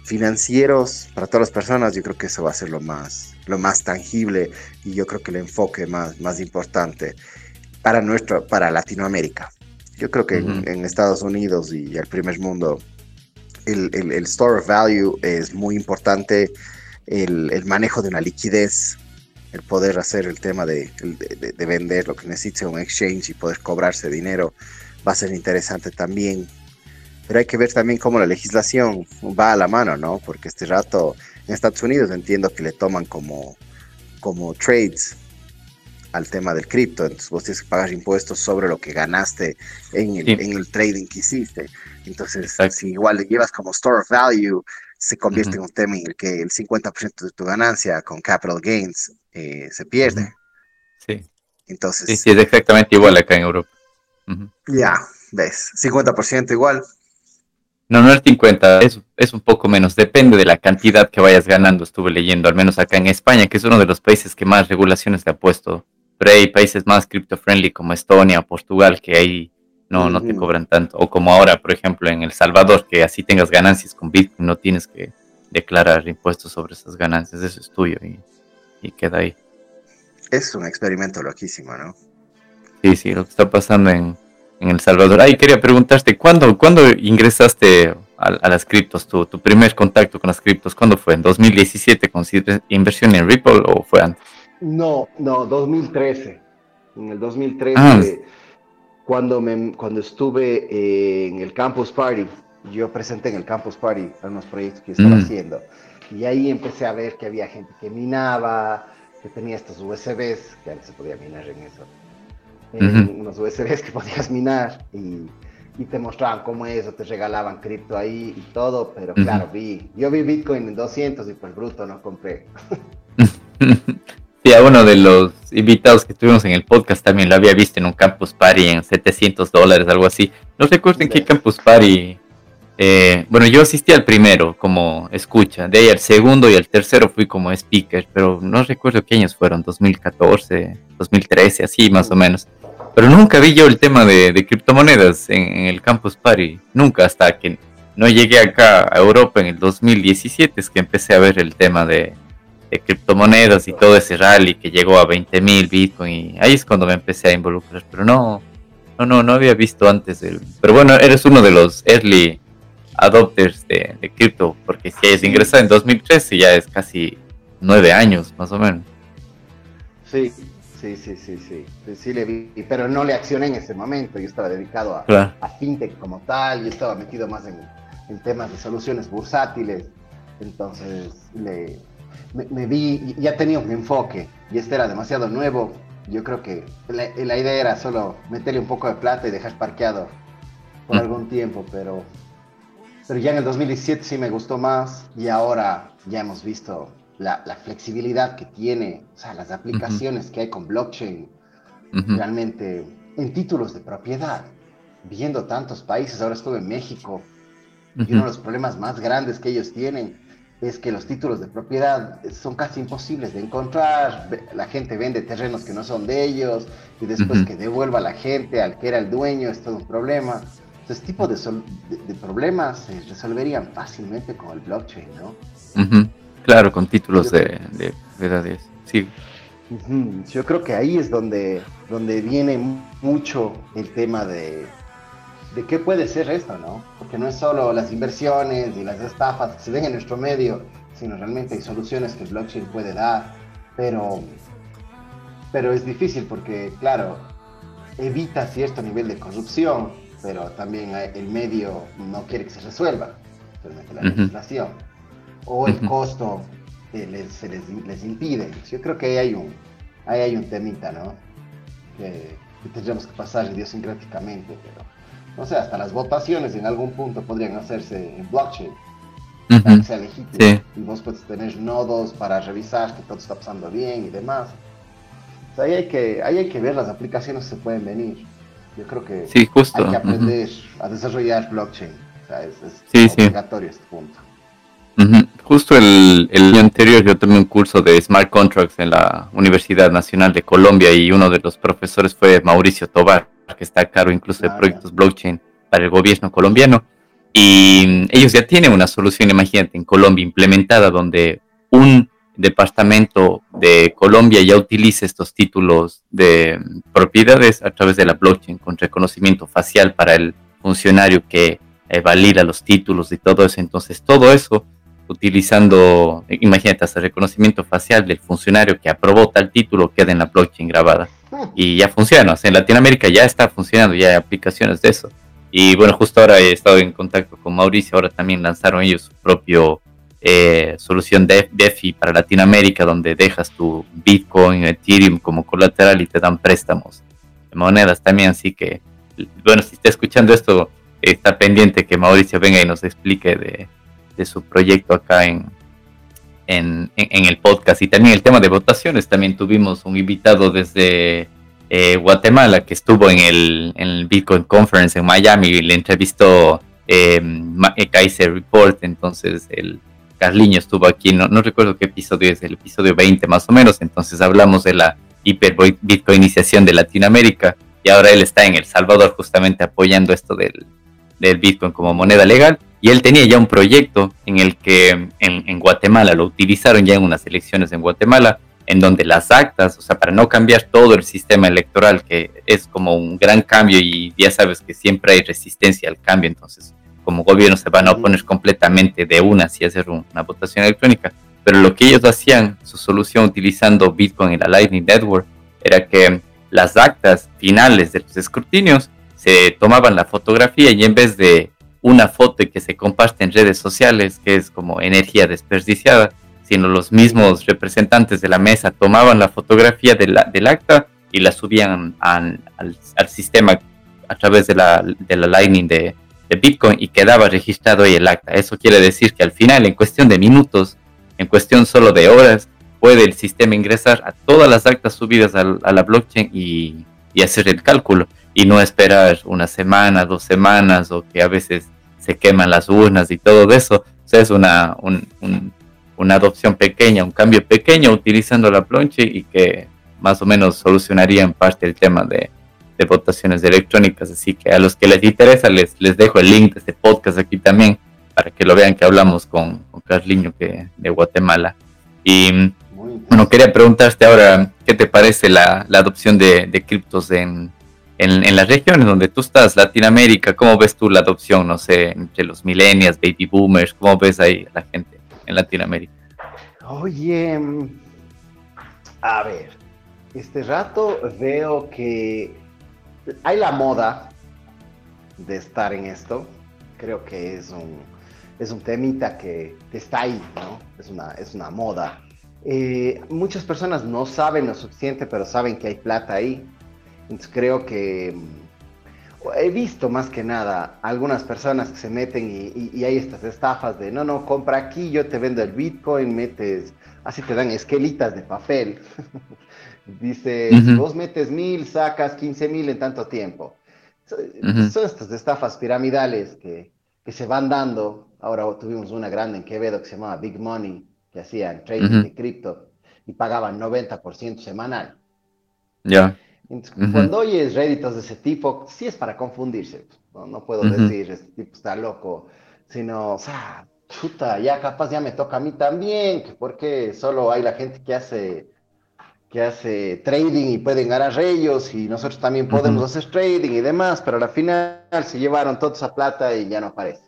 financieros para todas las personas, yo creo que eso va a ser lo más, lo más tangible y yo creo que el enfoque más, más importante para nuestro, para Latinoamérica. Yo creo que en, en, Estados Unidos y el primer mundo el, store of value es muy importante, el, manejo de una liquidez, el poder hacer el tema de, vender lo que necesite un exchange y poder cobrarse dinero va a ser interesante también. Pero hay que ver también cómo la legislación va a la mano, ¿no? Porque este rato en Estados Unidos entiendo que le toman como, como trades al tema del cripto, entonces vos tienes que pagar impuestos sobre lo que ganaste en el, en el trading que hiciste. Entonces, si igual le llevas como store of value, se convierte en un tema en el que el 50% de tu ganancia con capital gains eh, se pierde. Sí. Entonces. Sí, es exactamente igual acá en Europa. Ya, ves, 50% igual. No, no es 50, es, es un poco menos, depende de la cantidad que vayas ganando, estuve leyendo, al menos acá en España, que es uno de los países que más regulaciones le ha puesto pero hay países más crypto friendly como Estonia o Portugal que ahí no, no te cobran tanto. O como ahora, por ejemplo, en El Salvador, que así tengas ganancias con Bitcoin, no tienes que declarar impuestos sobre esas ganancias, eso es tuyo y, y queda ahí. Es un experimento loquísimo, ¿no? Sí, sí, lo que está pasando en, en El Salvador. Ay, quería preguntarte, ¿cuándo, ¿cuándo ingresaste a, las criptos? Tu, tu primer contacto con las criptos, ¿cuándo fue? ¿En 2017 con inversión en Ripple o fue antes? No, no, 2013. En el 2013, ah. cuando, me, cuando estuve eh, en el Campus Party, yo presenté en el Campus Party unos proyectos que estaba mm. haciendo. Y ahí empecé a ver que había gente que minaba, que tenía estos USBs, que antes se podía minar en eso. Unos USBs que podías minar y, te mostraban cómo eso, te regalaban cripto ahí y todo, pero claro, vi, yo vi Bitcoin en 200 y pues bruto no compré. Sí, a uno de los invitados que tuvimos en el podcast también lo había visto en un Campus Party en 700 dólares, algo así. No recuerdo en qué Campus Party. Eh, bueno, yo asistí al primero como escucha, de ahí al segundo y al tercero fui como speaker, pero no recuerdo qué años fueron, 2014, 2013, así más o menos. Pero nunca vi yo el tema de, criptomonedas en, en, el Campus Party, nunca hasta que no llegué acá a Europa en el 2017 es que empecé a ver el tema de, de criptomonedas y todo ese rally que llegó a 20 mil Bitcoin. Y ahí es cuando me empecé a involucrar, pero no, no, no, no había visto antes. El, pero bueno, eres uno de los early adopters de, de cripto, porque si hayas ingresado en 2013 ya es casi nueve años más o menos. Sí, sí, sí, sí, sí, sí, le vi, pero no le accioné en ese momento, yo estaba dedicado a, a fintech como tal, yo estaba metido más en, en temas de soluciones bursátiles, entonces le, me, vi, ya tenía un enfoque y este era demasiado nuevo. Yo creo que la, idea era solo meterle un poco de plata y dejar parqueado por mm. algún tiempo, pero, pero ya en el 2017 sí me gustó más y ahora ya hemos visto la, flexibilidad que tiene, o sea, las aplicaciones que hay con blockchain, realmente en títulos de propiedad, viendo tantos países, ahora estuve en México, y uno de los problemas más grandes que ellos tienen es que los títulos de propiedad son casi imposibles de encontrar, la gente vende terrenos que no son de ellos y después que devuelva a la gente al que era el dueño es todo un problema. Este tipo de, de, problemas se resolverían fácilmente con el blockchain, ¿no? Claro, con títulos de, de propiedades, sí. Yo creo que ahí es donde, donde viene mucho el tema de, de qué puede ser esto, ¿no? Porque no es solo las inversiones y las estafas que se ven en nuestro medio, sino realmente hay soluciones que el blockchain puede dar, pero, pero es difícil porque, claro, evita cierto nivel de corrupción, pero también el medio no quiere que se resuelva, realmente la legislación, o el costo eh, les, se les, impide. Yo creo que ahí hay un, ahí hay un temita, ¿no? Que, que tendríamos que pasar idiosincráticamente, pero no sé, hasta las votaciones en algún punto podrían hacerse en blockchain, para que sea legítimo. Y vos puedes tener nodos para revisar que todo está pasando bien y demás. O sea, ahí hay que, ahí hay que ver las aplicaciones que se pueden venir. Yo creo que sí, justo. hay que aprender a desarrollar blockchain. O sea, es, obligatorio este punto. Justo el, el año anterior yo tomé un curso de Smart Contracts en la Universidad Nacional de Colombia y uno de los profesores fue Mauricio Tobar que está caro incluso de proyectos blockchain para el gobierno colombiano. Y ellos ya tienen una solución, imagínate, en Colombia implementada donde un departamento de Colombia ya utiliza estos títulos de propiedades a través de la blockchain con reconocimiento facial para el funcionario que eh, valida los títulos y todo eso. Entonces, todo eso utilizando, imagínate, hasta reconocimiento facial del funcionario que aprobó tal título queda en la blockchain grabada y ya funciona. O sea, en Latinoamérica ya está funcionando, ya hay aplicaciones de eso. Y bueno, justo ahora he estado en contacto con Mauricio, ahora también lanzaron ellos su propio eh, solución de DeFi para Latinoamérica, donde dejas tu Bitcoin, Ethereum como colateral y te dan préstamos de monedas también. Así que, bueno, si está escuchando esto, está pendiente que Mauricio venga y nos explique de, de su proyecto acá en, en, el podcast. Y también el tema de votaciones, también tuvimos un invitado desde eh, Guatemala que estuvo en el, en el, Bitcoin Conference en Miami y le entrevistó eh, Kaiser Report, entonces el Carliño estuvo aquí, no, no recuerdo qué episodio es, el episodio 20 más o menos, entonces hablamos de la hiper Bitcoinización de Latinoamérica. Y ahora él está en El Salvador justamente apoyando esto del, del Bitcoin como moneda legal y él tenía ya un proyecto en el que en, en, Guatemala lo utilizaron ya en unas elecciones en Guatemala, en donde las actas, o sea, para no cambiar todo el sistema electoral, que es como un gran cambio y ya sabes que siempre hay resistencia al cambio, entonces como gobierno se van a oponer completamente de una si hacer una votación electrónica. Pero lo que ellos hacían, su solución utilizando Bitcoin y la Lightning Network, era que las actas finales de los escrutinios se tomaban la fotografía y en vez de una foto que se comparte en redes sociales, que es como energía desperdiciada, sino los mismos representantes de la mesa tomaban la fotografía de del acta y la subían al, sistema a través de la, de la Lightning de, Bitcoin y quedaba registrado ahí el acta. Eso quiere decir que al final, en cuestión de minutos, en cuestión solo de horas, puede el sistema ingresar a todas las actas subidas a, a la blockchain y, y hacer el cálculo y no esperar una semana, dos semanas o que a veces se queman las urnas y todo eso. O sea, es una, una adopción pequeña, un cambio pequeño utilizando la blockchain y que más o menos solucionaría en parte el tema de, de, votaciones electrónicas. Así que a los que les interesa, les, les dejo el link de este podcast aquí también para que lo vean que hablamos con, con Carliño que, de Guatemala. Y bueno, quería preguntarte ahora, ¿qué te parece la, la adopción de, de criptos en, en, las regiones donde tú estás, Latinoamérica, ¿cómo ves tú la adopción, no sé, entre los millennials, baby boomers? ¿Cómo ves ahí la gente en Latinoamérica? Oye, a ver, este rato veo que hay la moda de estar en esto. Creo que es un, es un temita que, está ahí, ¿no? Es una, es una moda. Eh, muchas personas no saben lo suficiente, pero saben que hay plata ahí. Entonces creo que mm, he visto más que nada algunas personas que se meten y, hay estas estafas de no, no, compra aquí, yo te vendo el Bitcoin, metes, así te dan esquelitas de papel. Dice, si vos metes mil, sacas 15 mil en tanto tiempo. Son estas estafas piramidales que, que, se van dando. Ahora tuvimos una grande en Quevedo que se llamaba Big Money, que hacían trading de cripto y pagaban 90% semanal. Ya. Cuando oyes réditos de ese tipo, sí es para confundirse. No, puedo decir, este tipo está loco, sino, o sea, puta, ya capaz ya me toca a mí también, porque solo hay la gente que hace que hace trading y pueden ganar ellos y nosotros también podemos hacer trading y demás, pero al final se llevaron toda esa plata y ya no aparece.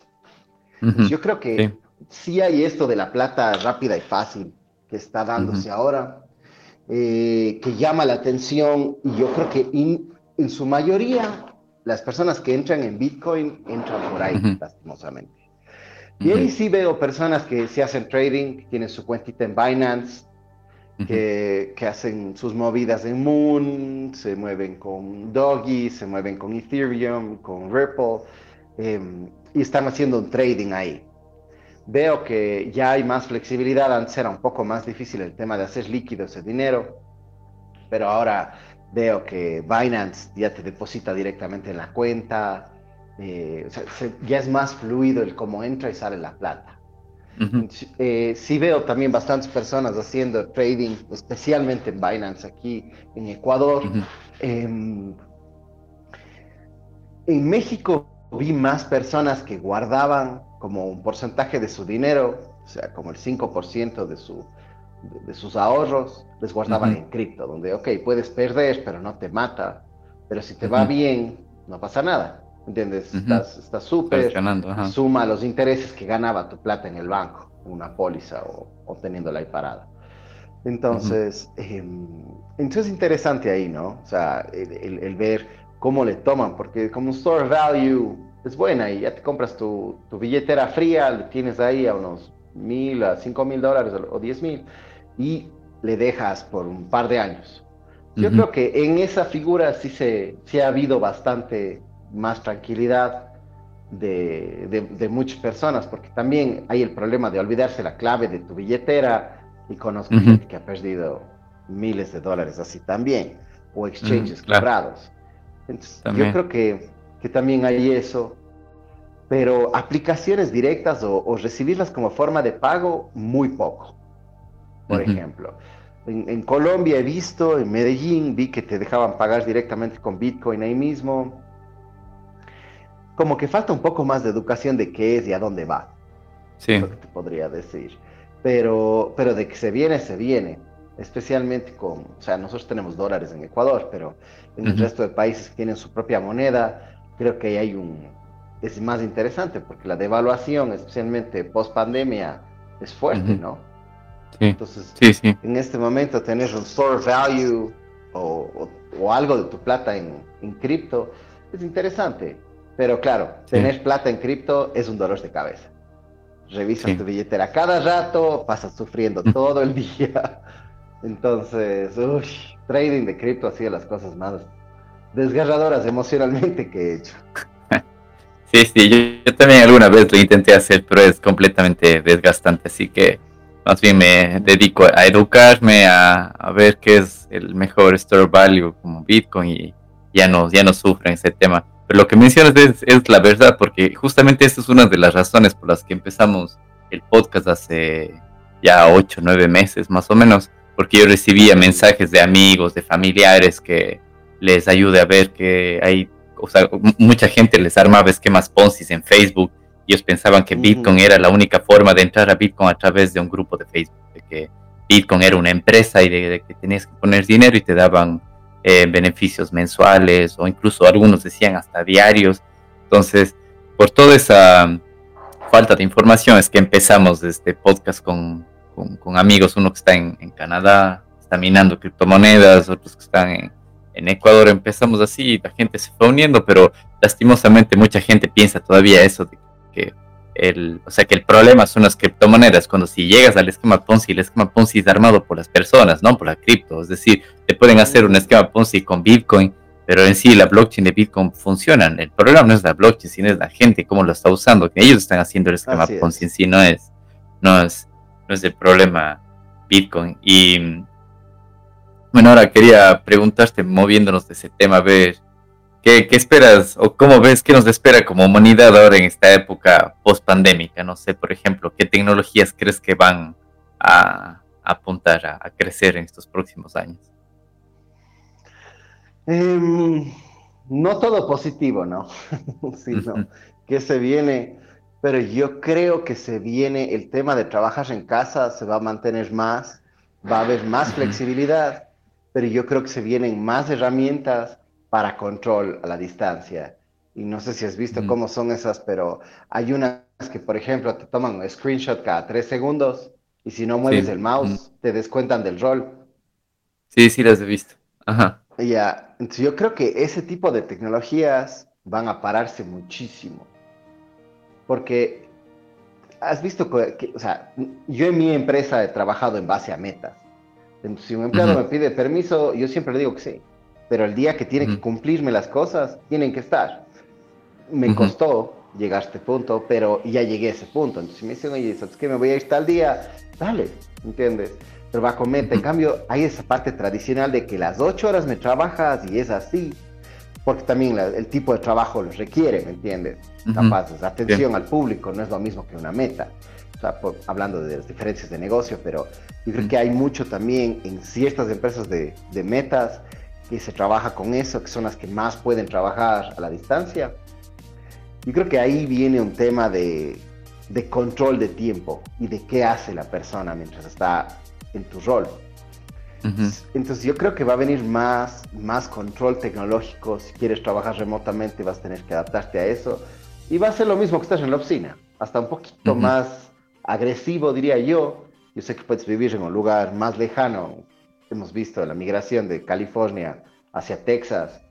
yo creo que sí. hay esto de la plata rápida y fácil que está dándose ahora, eh, que llama la atención y yo creo que en su mayoría las personas que entran en Bitcoin entran por ahí, lastimosamente. Y ahí sí veo personas que se hacen trading, que tienen su cuentita en Binance, que, que, hacen sus movidas en Moon, se mueven con Doggy, se mueven con Ethereum, con Ripple, em, y están haciendo un trading ahí veo que ya hay más flexibilidad, antes era un poco más difícil el tema de hacer líquido ese dinero, pero ahora veo que Binance ya te deposita directamente en la cuenta, eh, ya es más fluido el cómo entra y sale la plata. Eh, sí veo también bastantes personas haciendo trading, especialmente en Binance aquí en Ecuador. Em, en México vi más personas que guardaban como un porcentaje de su dinero, o sea, como el 5% de, su, de, sus ahorros, les guardaban en cripto, donde, ok, puedes perder, pero no te mata, pero si te va bien, no pasa nada, ¿entiendes? Estás súper, suma los intereses que ganaba tu plata en el banco, una póliza o, o teniéndola ahí parada. Entonces, em, entonces es interesante ahí, ¿no? O sea, el, el, ver cómo le toman, porque como store value es buena y ya te compras tu, tu billetera fría, le tienes ahí a unos mil a cinco mil dólares o diez mil y le dejas por un par de años. Yo creo que en esa figura sí, se, sí ha habido bastante más tranquilidad de, de, muchas personas, porque también hay el problema de olvidarse la clave de tu billetera y conozco gente que ha perdido miles de dólares así también, o exchanges quebrados. Entonces, yo creo que, que, también hay eso, pero aplicaciones directas o, recibirlas como forma de pago, muy poco. Por ejemplo, en, Colombia he visto, en Medellín vi que te dejaban pagar directamente con Bitcoin ahí mismo. Como que falta un poco más de educación de qué es y a dónde va. Sí. lo que te podría decir. Pero, pero de que se viene, se viene especialmente con, o sea, nosotros tenemos dólares en Ecuador, pero en el resto de países que tienen su propia moneda, creo que hay un, es más interesante porque la devaluación, especialmente post pandemia, es fuerte, ¿no? Sí. Entonces, sí, sí. en este momento tener un store value o, o, algo de tu plata en, en cripto es interesante, pero claro, tener plata en cripto es un dolor de cabeza. Revisas tu billetera cada rato, pasas sufriendo todo el día. Entonces, uy, trading de cripto ha sido las cosas más desgarradoras emocionalmente que he hecho. Sí, sí, yo, también alguna vez lo intenté hacer, pero es completamente desgastante, así que más bien me dedico a educarme, a, ver qué es el mejor store value como Bitcoin y ya no, ya no sufren ese tema. Pero lo que mencionas es, es la verdad, porque justamente esta es una de las razones por las que empezamos el podcast hace ya ocho, nueve meses más o menos, porque yo recibía mensajes de amigos, de familiares que les ayude a ver que hay, o sea, mucha gente les armaba esquemas Ponzi en Facebook y ellos pensaban que Bitcoin era la única forma de entrar a Bitcoin a través de un grupo de Facebook, de que Bitcoin era una empresa y de, que tenías que poner dinero y te daban eh, beneficios mensuales o incluso algunos decían hasta diarios. Entonces, por toda esa falta de información es que empezamos este podcast con, con, amigos, uno que está en, Canadá, está minando criptomonedas, otros que están en, en, Ecuador, empezamos así, y la gente se fue uniendo, pero lastimosamente mucha gente piensa todavía eso, de que el, o sea, que el problema son las criptomonedas, cuando si llegas al esquema Ponzi, el esquema Ponzi es armado por las personas, no por la cripto, es decir, te pueden hacer un esquema Ponzi con Bitcoin, pero en sí la blockchain de Bitcoin funciona. El problema no es la blockchain, sino es la gente, cómo lo está usando, que ellos están haciendo el esquema Ponzi en sí, no es, no es, no es el problema Bitcoin. Y bueno, ahora quería preguntarte, moviéndonos de ese tema, a ver, ¿qué, esperas o cómo ves que nos espera como humanidad ahora en esta época post-pandémica? No sé, por ejemplo, ¿qué tecnologías crees que van a, apuntar a, crecer en estos próximos años? Em, no todo positivo, ¿no? sino que se viene pero yo creo que se viene el tema de trabajar en casa, se va a mantener más, va a haber más flexibilidad, pero yo creo que se vienen más herramientas para control a la distancia. Y no sé si has visto cómo son esas, pero hay unas que, por ejemplo, te toman un screenshot cada tres segundos y si no mueves el mouse, te descuentan del rol. Sí, sí, las he visto. Ajá. Ya, entonces yo creo que ese tipo de tecnologías van a pararse muchísimo porque has visto que, o sea, yo en mi empresa he trabajado en base a metas. Si un empleado me pide permiso, yo siempre le digo que sí, pero el día que tiene que cumplirme las cosas, tienen que estar. Me costó llegar a este punto, pero ya llegué a ese punto. Entonces, si me dicen, oye, ¿sabes qué? Me voy a ir tal día, dale, ¿entiendes? Pero va a comer. En cambio, hay esa parte tradicional de que las ocho horas me trabajas y es así porque también el tipo de trabajo los requiere, ¿me entiendes? Capaces, atención al público no es lo mismo que una meta. O sea, hablando de las diferencias de negocio, pero yo creo que hay mucho también en ciertas empresas de, de, metas que se trabaja con eso, que son las que más pueden trabajar a la distancia. Yo creo que ahí viene un tema de, de control de tiempo y de qué hace la persona mientras está en tu rol. Entonces yo creo que va a venir más, más control tecnológico. Si quieres trabajar remotamente vas a tener que adaptarte a eso. Y va a ser lo mismo que estás en la oficina. Hasta un poquito más agresivo, diría yo. Yo sé que puedes vivir en un lugar más lejano. Hemos visto la migración de California hacia Texas.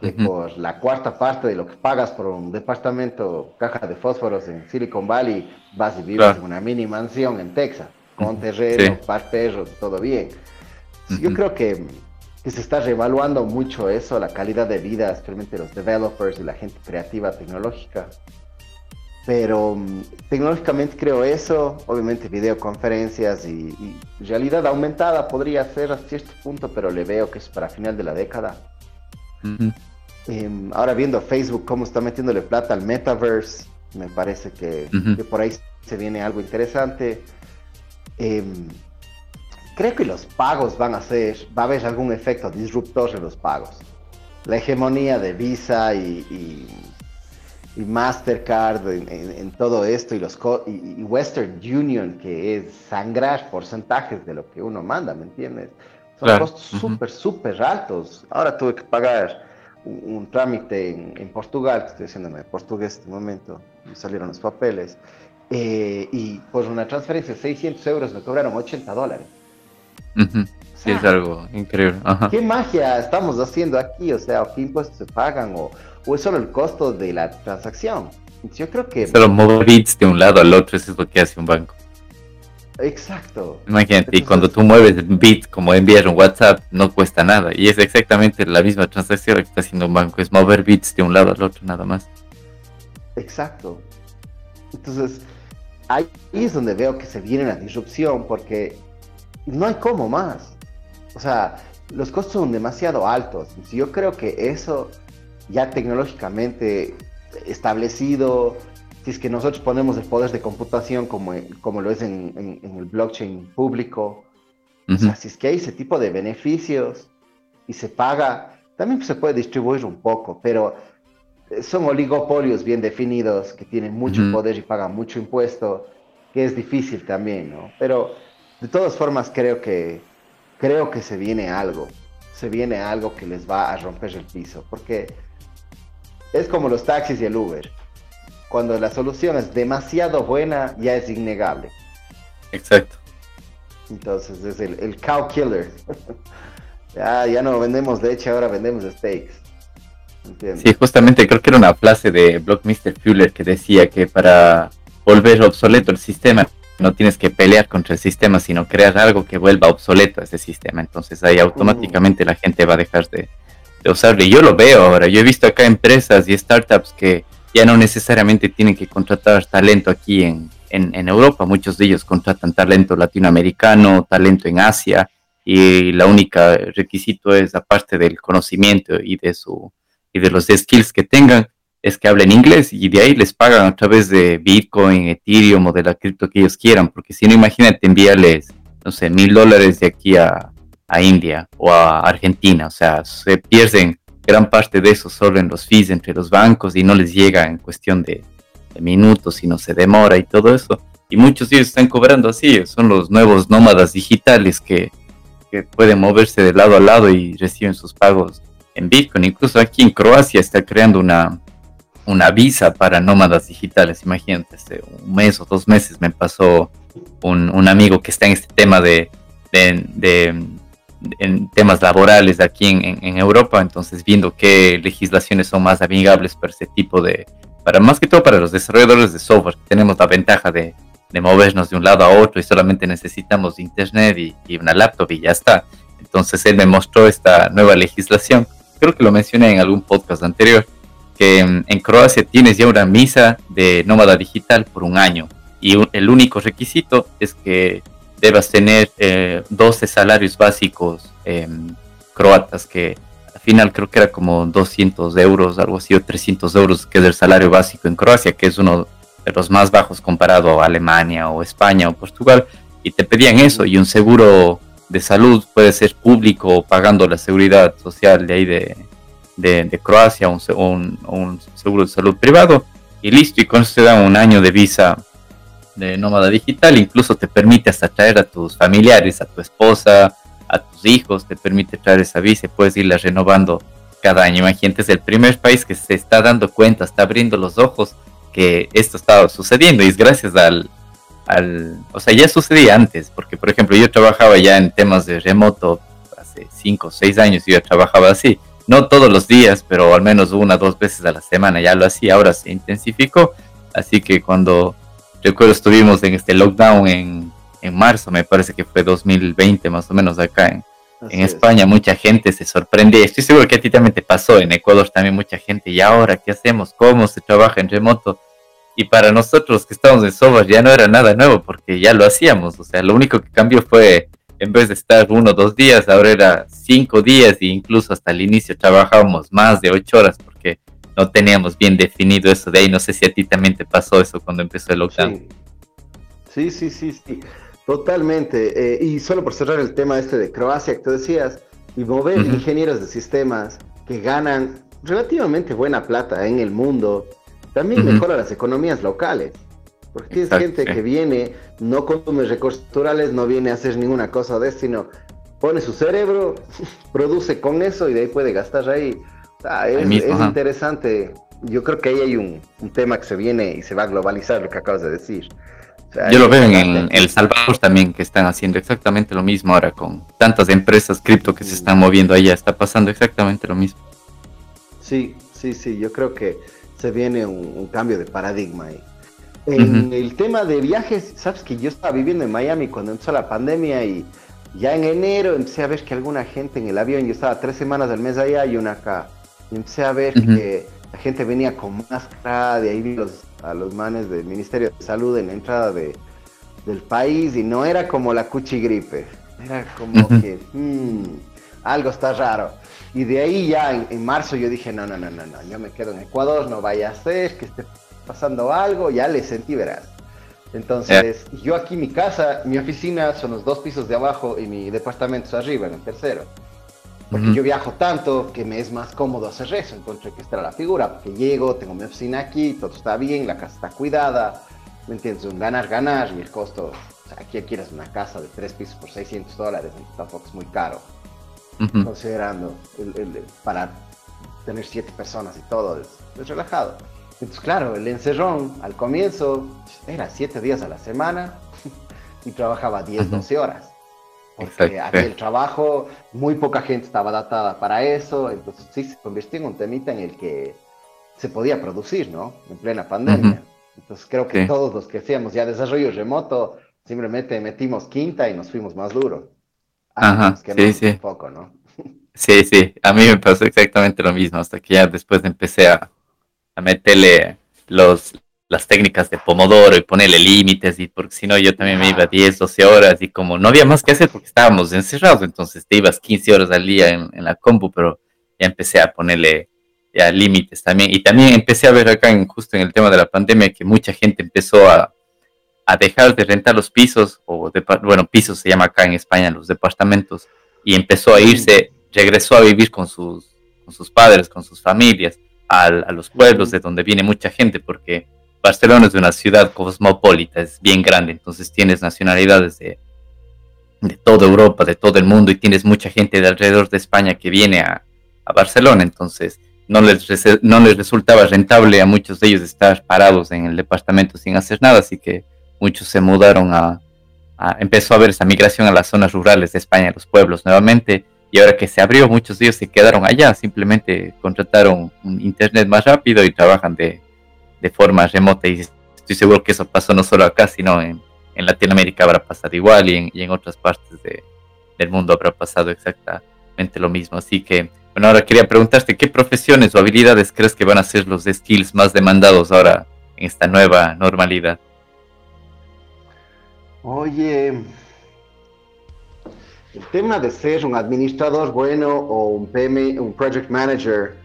que por la cuarta parte de lo que pagas por un departamento, caja de fósforos en Silicon Valley, vas y vives en una mini mansión en Texas, con terreno, sí. par perros, todo bien. Yo creo que, que, se está reevaluando mucho eso, la calidad de vida, especialmente los developers y la gente creativa tecnológica. Pero um, tecnológicamente creo eso, obviamente videoconferencias y, y, realidad aumentada podría ser a cierto punto, pero le veo que es para final de la década. eh, ahora viendo Facebook cómo está metiéndole plata al metaverse, me parece que, uh -huh. que por ahí se viene algo interesante. Eh, creo que los pagos van a ser, va a haber algún efecto disruptor en los pagos. La hegemonía de Visa y, y y Mastercard en, en, en, todo esto y, los y, y, Western Union, que es sangrar porcentajes de lo que uno manda, ¿me entiendes? Son claro. costos súper, uh -huh. súper altos. Ahora tuve que pagar un, un trámite en, en, Portugal, que estoy haciendo en portugués en este momento, me salieron los papeles, eh, y por una transferencia de 600 euros me cobraron 80 dólares. Uh -huh. Sí, es algo increíble. Ajá. ¿Qué magia estamos haciendo aquí? O sea, ¿qué impuestos se pagan? ¿O, o es solo el costo de la transacción? Yo creo que... Solo mover bits de un lado al otro, eso es lo que hace un banco. Exacto. Imagínate, Entonces, y cuando tú mueves bits como enviar un WhatsApp, no cuesta nada. Y es exactamente la misma transacción que está haciendo un banco, es mover bits de un lado al otro, nada más. Exacto. Entonces, ahí es donde veo que se viene la disrupción, porque no hay cómo más. O sea, los costos son demasiado altos. Yo creo que eso ya tecnológicamente establecido, si es que nosotros ponemos el poder de computación como, como lo es en, en, en el blockchain público, uh -huh. o sea, si es que hay ese tipo de beneficios y se paga, también se puede distribuir un poco, pero son oligopolios bien definidos que tienen mucho uh -huh. poder y pagan mucho impuesto, que es difícil también, ¿no? Pero de todas formas creo que creo que se viene algo, se viene algo que les va a romper el piso, porque es como los taxis y el Uber. Cuando la solución es demasiado buena, ya es innegable. Exacto. Entonces es el, el cow killer. ya, ya no vendemos leche, ahora vendemos steaks. ¿Entiendes? Sí, justamente creo que era una frase de Blockmister Fuller que decía que para volver obsoleto el sistema no tienes que pelear contra el sistema, sino crear algo que vuelva obsoleto a ese sistema. Entonces ahí automáticamente uh. la gente va a dejar de, de, yo lo veo ahora. Yo he visto acá empresas y startups que ya no necesariamente tienen que contratar talento aquí en, en, en Europa. Muchos de ellos contratan talento latinoamericano, talento en Asia. Y la única requisito es, aparte del conocimiento y de, su, y de los skills que tengan, es que hablen inglés y de ahí les pagan a través de Bitcoin, Ethereum o de la cripto que ellos quieran, porque si no, imagínate enviarles, no sé, mil dólares de aquí a, a, India o a Argentina, o sea, se pierden gran parte de eso solo en los fees entre los bancos y no les llega en cuestión de, de minutos, sino se demora y todo eso. Y muchos de ellos están cobrando así, son los nuevos nómadas digitales que, que pueden moverse de lado a lado y reciben sus pagos en Bitcoin. Incluso aquí en Croacia está creando una, una visa para nómadas digitales. Imagínate, hace un mes o dos meses me pasó un, un amigo que está en este tema de en temas laborales aquí en, en, en, Europa, entonces viendo qué legislaciones son más amigables para ese tipo de, para más que todo para los desarrolladores de software, tenemos la ventaja de, de movernos de un lado a otro y solamente necesitamos internet y, y, una laptop y ya está. Entonces él me mostró esta nueva legislación, creo que lo mencioné en algún podcast anterior, que en Croacia tienes ya una misa de nómada digital por un año y el único requisito es que debas tener eh, 12 salarios básicos eh, croatas que al final creo que era como 200 euros, algo así, o 300 euros que es el salario básico en Croacia, que es uno de los más bajos comparado a Alemania o España o Portugal, y te pedían eso y un seguro de salud puede ser público pagando la seguridad social de ahí de Croacia, un, un, un, seguro de salud privado, y listo, y con eso te dan un año de visa de nómada digital, incluso te permite hasta traer a tus familiares, a tu esposa, a tus hijos, te permite traer esa visa y puedes irla renovando cada año. Imagínate, es el primer país que se está dando cuenta, está abriendo los ojos que esto estaba sucediendo y es gracias al, al, o sea, ya sucedía antes, porque por ejemplo yo trabajaba ya en temas de remoto hace 5 o 6 años, yo ya trabajaba así, no todos los días, pero al menos una o dos veces a la semana. Ya lo hacía, ahora se intensificó. Así que cuando recuerdo estuvimos en este lockdown en, en marzo, me parece que fue 2020 más o menos acá en, en España, mucha gente se sorprende. Estoy seguro que a ti también te pasó, en Ecuador también mucha gente. ¿Y ahora qué hacemos? ¿Cómo se trabaja en remoto? Y para nosotros que estamos en software ya no era nada nuevo porque ya lo hacíamos. O sea, lo único que cambió fue, en vez de estar uno o dos días, ahora era cinco días e incluso hasta el inicio trabajábamos más de ocho horas porque no teníamos bien definido eso de ahí. No sé si a ti también te pasó eso cuando empezó el lockdown. Sí, sí, sí, sí. Totalmente. Eh, y solo por cerrar el tema este de Croacia que tú decías, y mover ingenieros de sistemas que ganan relativamente buena plata en el mundo también mejora las economías locales. Porque tienes gente que viene, no consume recursos naturales, no viene a hacer ninguna cosa de esto, sino pone su cerebro, produce con eso y de ahí puede gastar ahí. Es, interesante. Yo creo que ahí hay un, tema que se viene y se va a globalizar, lo que acabas de decir. Yo lo veo en El Salvador también, que están haciendo exactamente lo mismo ahora con tantas empresas cripto que se están moviendo allá. Está pasando exactamente lo mismo. Sí, sí, sí. Yo creo que se viene un, cambio de paradigma ahí. En el tema de viajes, sabes que yo estaba viviendo en Miami cuando empezó la pandemia y ya en enero empecé a ver que alguna gente en el avión, yo estaba tres semanas del mes allá y una acá, y empecé a ver que la gente venía con máscara, de ahí vi a los manes del Ministerio de Salud en la entrada de, del país y no era como la cuchigripe, era como que hmm, algo está raro. Y de ahí ya en, marzo yo dije, no, no, no, no, no, yo me quedo en Ecuador, no vaya a ser que esté pasando algo, ya le sentí, verás. Entonces, yo aquí mi casa, mi oficina son los dos pisos de abajo y mi departamento es arriba, en el tercero. Porque yo viajo tanto que me es más cómodo hacer eso. Encontré que esta la figura, porque llego, tengo mi oficina aquí, todo está bien, la casa está cuidada, ¿me entiendes? Un ganar, ganar, y el costo, o sea, aquí quieres una casa de tres pisos por 600 dólares, tampoco es muy caro considerando el, para tener siete personas y todo, es, relajado. Entonces, claro, el encerrón al comienzo era siete días a la semana y trabajaba 10, 12 horas. Porque aquí el trabajo, muy poca gente estaba adaptada para eso, entonces sí se convirtió en un temita en el que se podía producir, ¿no? En plena pandemia. Entonces creo que todos los que hacíamos ya desarrollo remoto, simplemente metimos quinta y nos fuimos más duro. Ajá, sí, sí. Un poco, ¿no? Sí, sí, a mí me pasó exactamente lo mismo, hasta que ya después empecé a, a meterle los, las técnicas de Pomodoro y ponerle límites, y porque si no yo también me iba 10, 12 horas y como no había más que hacer porque estábamos encerrados, entonces te ibas 15 horas al día en, en la compu, pero ya empecé a ponerle ya límites también. Y también empecé a ver acá, en, justo en el tema de la pandemia, que mucha gente empezó a, a dejar de rentar los pisos, o de, bueno, pisos se llama acá en España, los departamentos, y empezó a irse, regresó a vivir con sus, con sus padres, con sus familias, a, a los pueblos de donde viene mucha gente, porque Barcelona es una ciudad cosmopolita, es bien grande, entonces tienes nacionalidades de, de toda Europa, de todo el mundo, y tienes mucha gente de alrededor de España que viene a, a Barcelona, entonces no les, no les resultaba rentable a muchos de ellos estar parados en el departamento sin hacer nada, así que muchos se mudaron a, empezó a haber esa migración a las zonas rurales de España, a los pueblos nuevamente, y ahora que se abrió, muchos de ellos se quedaron allá, simplemente contrataron un internet más rápido y trabajan de, de forma remota, y estoy seguro que eso pasó no solo acá, sino en, en Latinoamérica habrá pasado igual y en, y en otras partes de, del mundo habrá pasado exactamente lo mismo. Así que, bueno, ahora quería preguntarte, ¿qué profesiones o habilidades crees que van a ser los skills más demandados ahora en esta nueva normalidad? Oye, el tema de ser un administrador bueno o un PM, un project manager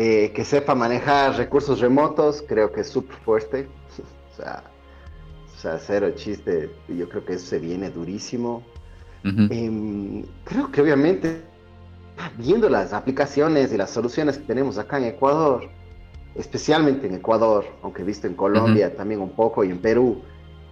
eh, que sepa manejar recursos remotos, creo que es súper fuerte. o, sea, o sea, cero chiste, yo creo que eso se viene durísimo. Em, creo que obviamente, viendo las aplicaciones y las soluciones que tenemos acá en Ecuador, especialmente en Ecuador, aunque visto en Colombia también un poco y en Perú,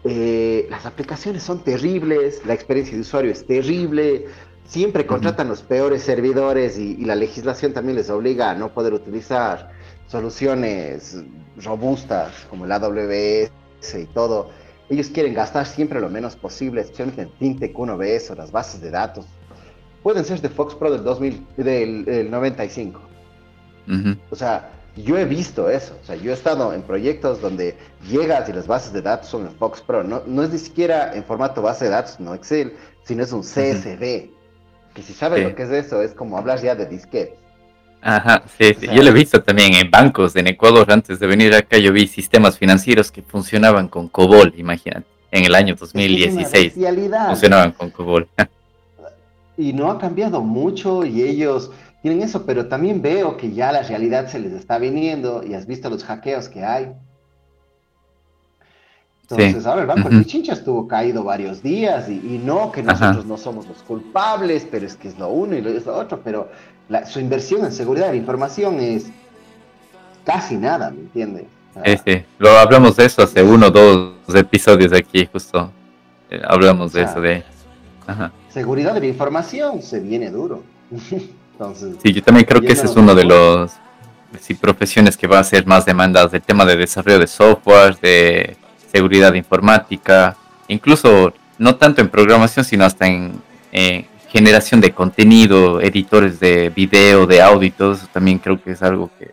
eh, las aplicaciones son terribles, la experiencia de usuario es terrible, siempre contratan los peores servidores y, la legislación también les obliga a no poder utilizar soluciones robustas como el AWS y todo. Ellos quieren gastar siempre lo menos posible, especialmente en FinTech, 1BS o las bases de datos. pueden ser de Fox Pro del 2000, del, 95. O sea, yo he visto eso. O sea, yo he estado en proyectos donde llegas y las bases de datos son en Fox Pro. No, no es ni siquiera en formato base de datos, no Excel, sino es un CSV. Que si sabes lo que es eso, es como hablar ya de disquetes. Ajá, sí, yo lo he visto también en bancos en Ecuador. Antes de venir acá, yo vi sistemas financieros que funcionaban con COBOL, imagínate, en el año 2016. funcionaban con COBOL. y no ha cambiado mucho y ellos tienen eso, pero también veo que ya la realidad se les está viniendo y has visto los hackeos que hay. Entonces, ahora el Banco de Pichincha estuvo caído varios días y, no que nosotros no somos los culpables, pero es que es lo uno y lo, es lo otro, pero su inversión en seguridad de información es casi nada, ¿me entiendes? sí, sí, lo hablamos de eso hace uno o dos episodios aquí, justo. Eh, hablamos de eso, de... Seguridad de la información se viene duro. Entonces, sí, yo también creo que ese es uno de los sí, profesiones que va a ser más demandadas, el tema de desarrollo de software, de seguridad informática, incluso no tanto en programación, sino hasta en generación de contenido, editores de video, de audio también creo que es algo que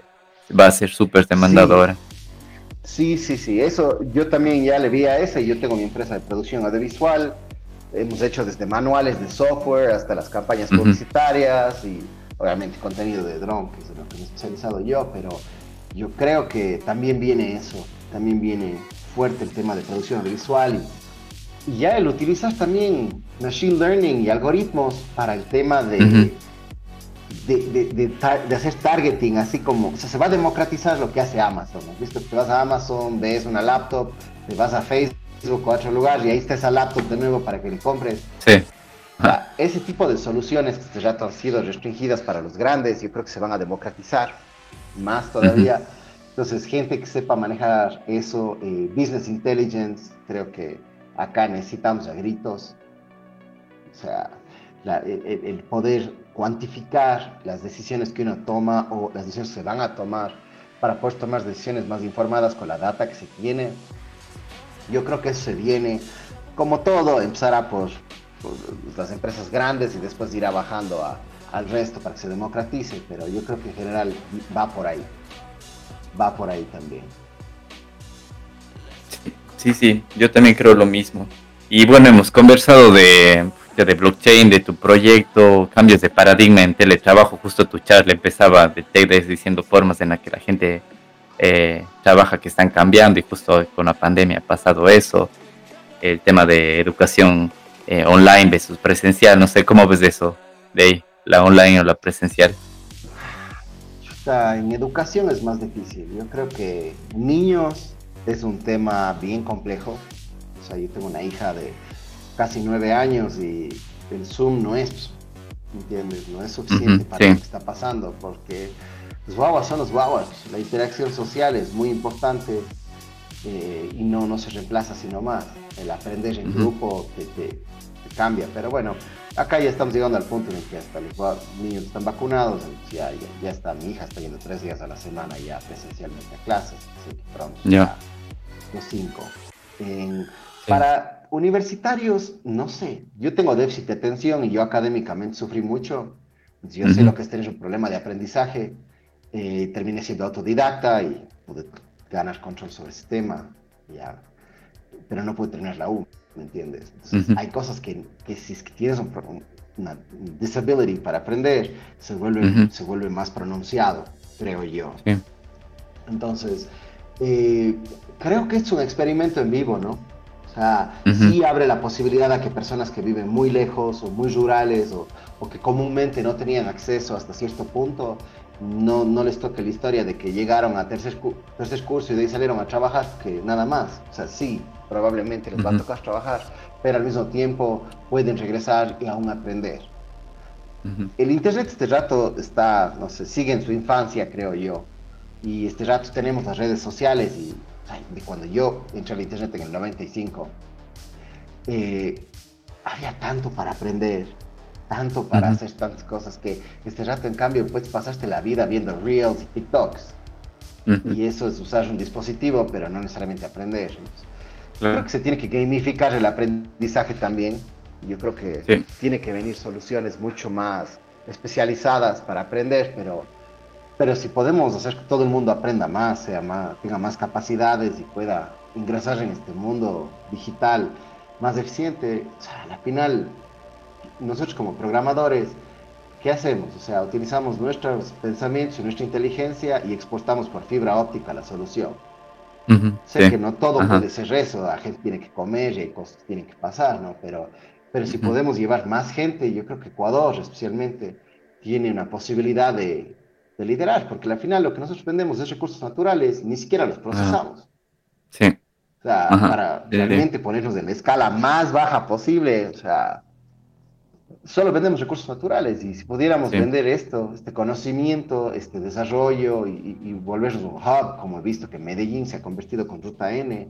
va a ser súper demandado ahora. Sí, sí, sí, eso yo también ya le vi a ese, yo tengo mi empresa de producción audiovisual, hemos hecho desde manuales de software hasta las campañas publicitarias y obviamente contenido de drone, que es lo que he especializado yo, pero yo creo que también viene eso, también viene fuerte el tema de producción audiovisual y, ya el utilizar también machine learning y algoritmos para el tema de, de, hacer targeting, así como, o sea, se va a democratizar lo que hace Amazon, ¿no? ¿Visto? Te vas a Amazon, ves una laptop, te vas a Facebook o a otro lugar y ahí está esa laptop de nuevo para que le compres. Sí. ese tipo de soluciones que ya han sido restringidas para los grandes, yo creo que se van a democratizar más todavía. Entonces, gente que sepa manejar eso, eh, business intelligence, creo que acá necesitamos a gritos. O sea, el, poder cuantificar las decisiones que uno toma o las decisiones que se van a tomar para poder tomar decisiones más informadas con la data que se tiene. Yo creo que eso se viene, como todo, empezará por, las empresas grandes y después irá bajando al resto para que se democratice, pero yo creo que en general va por ahí va por ahí también. Sí, sí, yo también creo lo mismo. Y bueno, hemos conversado de, de blockchain, de tu proyecto, cambios de paradigma en teletrabajo. Justo tu charla empezaba de TEDx diciendo formas en las que la gente eh, trabaja que están cambiando y justo con la pandemia ha pasado eso. El tema de educación eh, online versus presencial, no sé cómo ves eso, de la online o la presencial en educación es más difícil. Yo creo que niños es un tema bien complejo. O sea, yo tengo una hija de casi nueve años y el Zoom no es, ¿entiendes? No es suficiente para lo que está pasando porque los guaguas son los guaguas. La interacción social es muy importante eh, y no, no se reemplaza sino más. El aprender en grupo te cambia. Pero bueno, acá ya estamos llegando al punto en el que hasta los niños están vacunados, ya, ya, está, mi hija está yendo tres días a la semana ya presencialmente a clases, así que pronto ya los cinco. Para universitarios, no sé, yo tengo déficit de atención y yo académicamente sufrí mucho, yo sé lo que es tener un problema de aprendizaje, eh, terminé siendo autodidacta y pude ganar control sobre el sistema, ya, pero no pude tener la U. ¿me entiendes? hay cosas que, que, si tienes una disability para aprender, se vuelve, se vuelve más pronunciado, creo yo. Entonces, eh, creo que es un experimento en vivo, ¿no? O sea, sí abre la posibilidad a que personas que viven muy lejos o muy rurales o, o que comúnmente no tenían acceso hasta cierto punto, no, no les toque la historia de que llegaron a tercer, tercer curso y de ahí salieron a trabajar, que nada más. O sea, sí, probablemente les va a tocar trabajar, pero al mismo tiempo pueden regresar y aún aprender. El Internet este rato está, no sé, sigue en su infancia, creo yo. Y este rato tenemos las redes sociales y de cuando yo entré al Internet en el 95, eh, había tanto para aprender, tanto para hacer tantas cosas que este rato en cambio puedes pasarte la vida viendo Reels y TikToks. Y eso es usar un dispositivo, pero no necesariamente aprender. Creo que se tiene que gamificar el aprendizaje también. Yo creo que tiene que venir soluciones mucho más especializadas para aprender, pero, pero si podemos hacer que todo el mundo aprenda más, sea más, tenga más capacidades y pueda ingresar en este mundo digital más eficiente, o sea, al final nosotros como programadores, ¿qué hacemos? O sea, utilizamos nuestros pensamientos y nuestra inteligencia y exportamos por fibra óptica la solución. Sé que no todo puede ser eso, la gente tiene que comer y hay cosas que tienen que pasar, ¿no? Pero, pero si podemos llevar más gente, yo creo que Ecuador especialmente tiene una posibilidad de, de liderar, porque al final lo que nosotros vendemos es recursos naturales, ni siquiera los procesamos. Sí. O sea, para realmente ponernos en la escala más baja posible, o sea, solo vendemos recursos naturales y si pudiéramos vender esto, este conocimiento, este desarrollo y, volvernos un hub, como he visto que Medellín se ha convertido con Ruta N,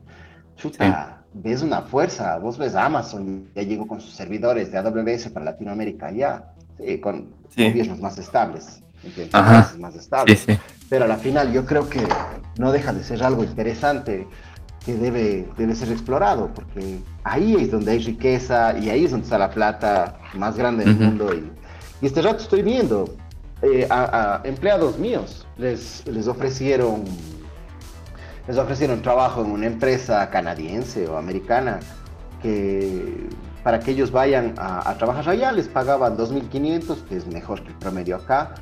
chuta, ves una fuerza, vos ves Amazon, ya llegó con sus servidores de AWS para Latinoamérica ya, con gobiernos más estables, más estables, pero a la final yo creo que no deja de ser algo interesante que debe, debe ser explorado, porque ahí es donde hay riqueza y ahí es donde está la plata más grande del mundo. Y, este rato estoy viendo eh, a, empleados míos, les, les ofrecieron les ofrecieron trabajo en una empresa canadiense o americana que para que ellos vayan a, trabajar allá les pagaban 2.500, que es mejor que el promedio acá.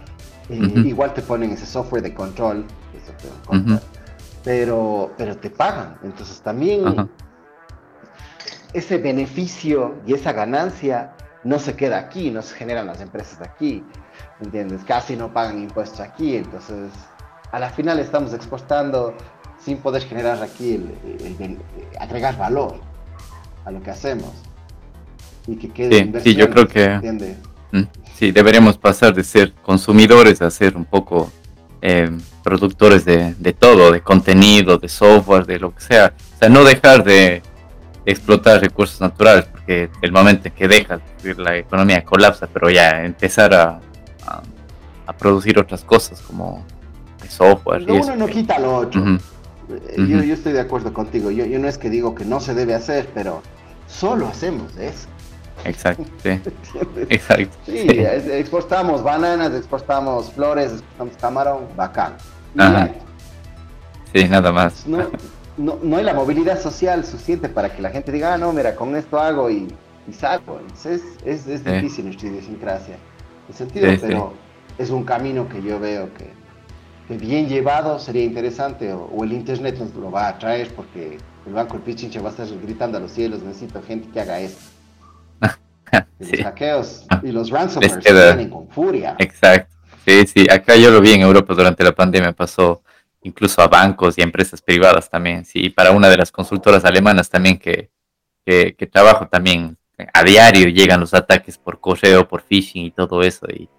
Eh, igual te ponen ese software de control, pero, pero te pagan. Entonces también ese beneficio y esa ganancia no se queda aquí, no se generan las empresas aquí, ¿entiendes? Casi no pagan impuestos aquí, entonces a la final estamos exportando sin poder generar aquí, el, agregar valor a lo que hacemos y que quede sí, sí, yo creo que mm, sí, deberíamos pasar de ser consumidores a ser un poco eh, productores de, de, todo, de contenido, de software, de lo que sea. O sea, no dejar de explotar recursos naturales, porque el momento en que dejas, la economía colapsa, pero ya empezar a, a, producir otras cosas como software. uno no quita lo otro. Eh, yo, yo, estoy de acuerdo contigo. Yo, yo no es que digo que no se debe hacer, pero solo hacemos eso. Exacto, sí. Exacto. Sí, exportamos bananas, exportamos flores, exportamos camarón, bacán. Sí, nada más. No, no, no, hay la movilidad social suficiente para que la gente diga, ah, no, mira, con esto hago y, y salgo. es, es, es difícil nuestra idiosincrasia. En sentido, pero es un camino que yo veo que, que bien llevado sería interesante, o, el Internet nos lo va a traer porque el Banco del Pichinche va a estar gritando a los cielos, necesito gente que haga esto. Los hackeos y los ransomware vienen con furia. Exacto. Sí, sí, acá yo lo vi en Europa durante la pandemia, pasó incluso a bancos y empresas privadas también, sí, para una de las consultoras alemanas también que, que, trabajo también a diario llegan los ataques por correo, por phishing y todo eso. Y,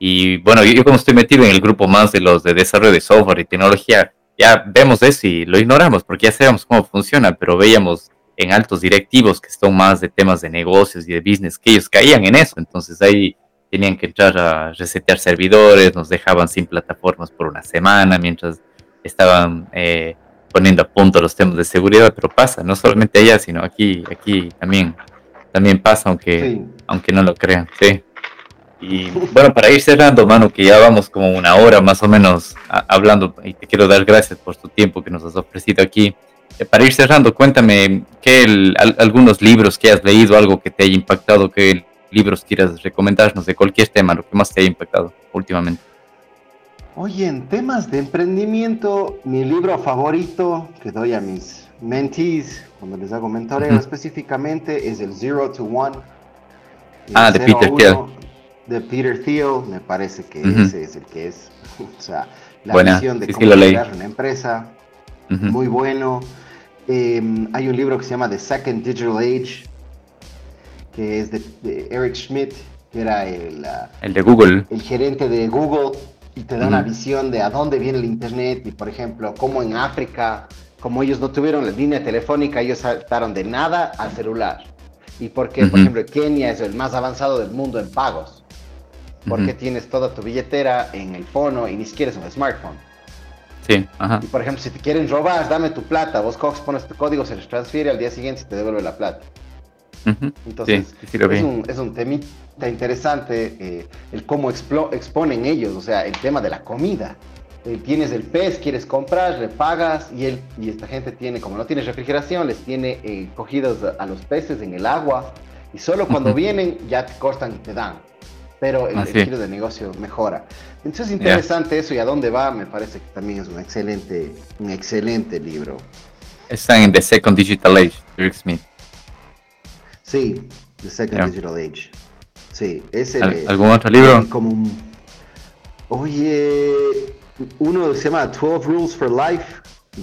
y bueno, yo, como estoy metido en el grupo más de los de desarrollo de software y tecnología, ya vemos eso y lo ignoramos porque ya sabemos cómo funciona, pero veíamos en altos directivos que son más de temas de negocios y de business, que ellos caían en eso. Entonces ahí tenían que entrar a resetear servidores, nos dejaban sin plataformas por una semana mientras estaban eh, poniendo a punto los temas de seguridad, pero pasa, no solamente allá, sino aquí, aquí también, también pasa, aunque, aunque no lo crean, sí. Y bueno, para ir cerrando, mano, que ya vamos como una hora más o menos hablando, y te quiero dar gracias por tu tiempo que nos has ofrecido aquí. Eh, para ir cerrando, cuéntame qué algunos libros que has leído, algo que te haya impactado, qué libros quieras recomendarnos de cualquier tema, lo que más te haya impactado últimamente. Oye, en temas de emprendimiento, mi libro favorito que doy a mis mentees cuando les hago mentoreo específicamente es el Zero to One. Ah, de Peter Thiel. De Peter Thiel, me parece que ese es el que es. o sea, la visión de cómo crear una empresa muy bueno. Em, hay un libro que se llama The Second Digital Age, que es de, Eric Schmidt, que era el, ah, el de Google. El gerente de Google, y te da una visión de a dónde viene el Internet, y por ejemplo, cómo en África, como ellos no tuvieron la línea telefónica, ellos saltaron de nada al celular. Y porque, por ejemplo, Kenia es el más avanzado del mundo en pagos. Porque tienes toda tu billetera en el fono y ni siquiera es un smartphone. Sí, ajá. Y por ejemplo, si te quieren robar, dame tu plata. Vos coges, pones tu código, se les transfiere, al día siguiente se te devuelve la plata. Entonces, es, un, es un temita interesante eh, el cómo exponen ellos, o sea, el tema de la comida. Eh, tienes el pez, quieres comprar, le pagas y, él, y esta gente tiene, como no tiene refrigeración, les tiene eh, cogidos a los peces en el agua y solo cuando vienen ya te cortan y te dan. Pero el, giro de negocio mejora. Entonces es interesante eso y a dónde va, me parece que también es un excelente, un excelente libro. Está en The Second Digital Age, Rick Smith. Sí, The Second Digital Age. Sí, ese ¿Algún otro libro? Como oye, uno se llama 12 Rules for Life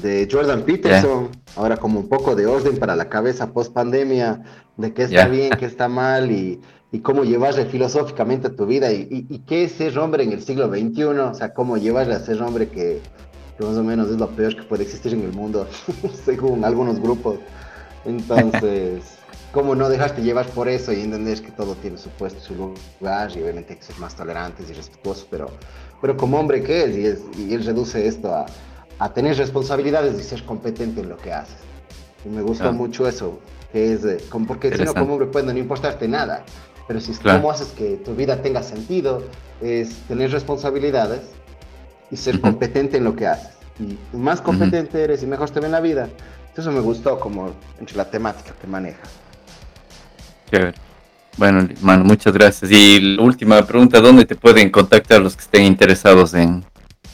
de Jordan Peterson. Ahora como un poco de orden para la cabeza post pandemia, de qué está bien, qué está mal y, y cómo llevarle filosóficamente a tu vida y, y, qué es ser hombre en el siglo XXI, o sea, cómo llevarle a ser hombre que, que más o menos es lo peor que puede existir en el mundo, según algunos grupos. Entonces... cómo no dejaste llevar por eso y entender que todo tiene su puesto, su lugar y obviamente hay que ser más tolerantes y respetuosos, pero, pero como hombre que es, y, es, y él reduce esto a, a, tener responsabilidades y ser competente en lo que haces. Y me gusta mucho eso, que es, eh, como, porque si no como hombre puede no importarte nada, pero si es cómo haces que tu vida tenga sentido, es tener responsabilidades y ser competente en lo que haces. Y más competente eres y mejor te ve en la vida. Eso me gustó como entre la temática que maneja. Bueno, hermano, muchas gracias. Y la última pregunta, ¿dónde te pueden contactar los que estén interesados en,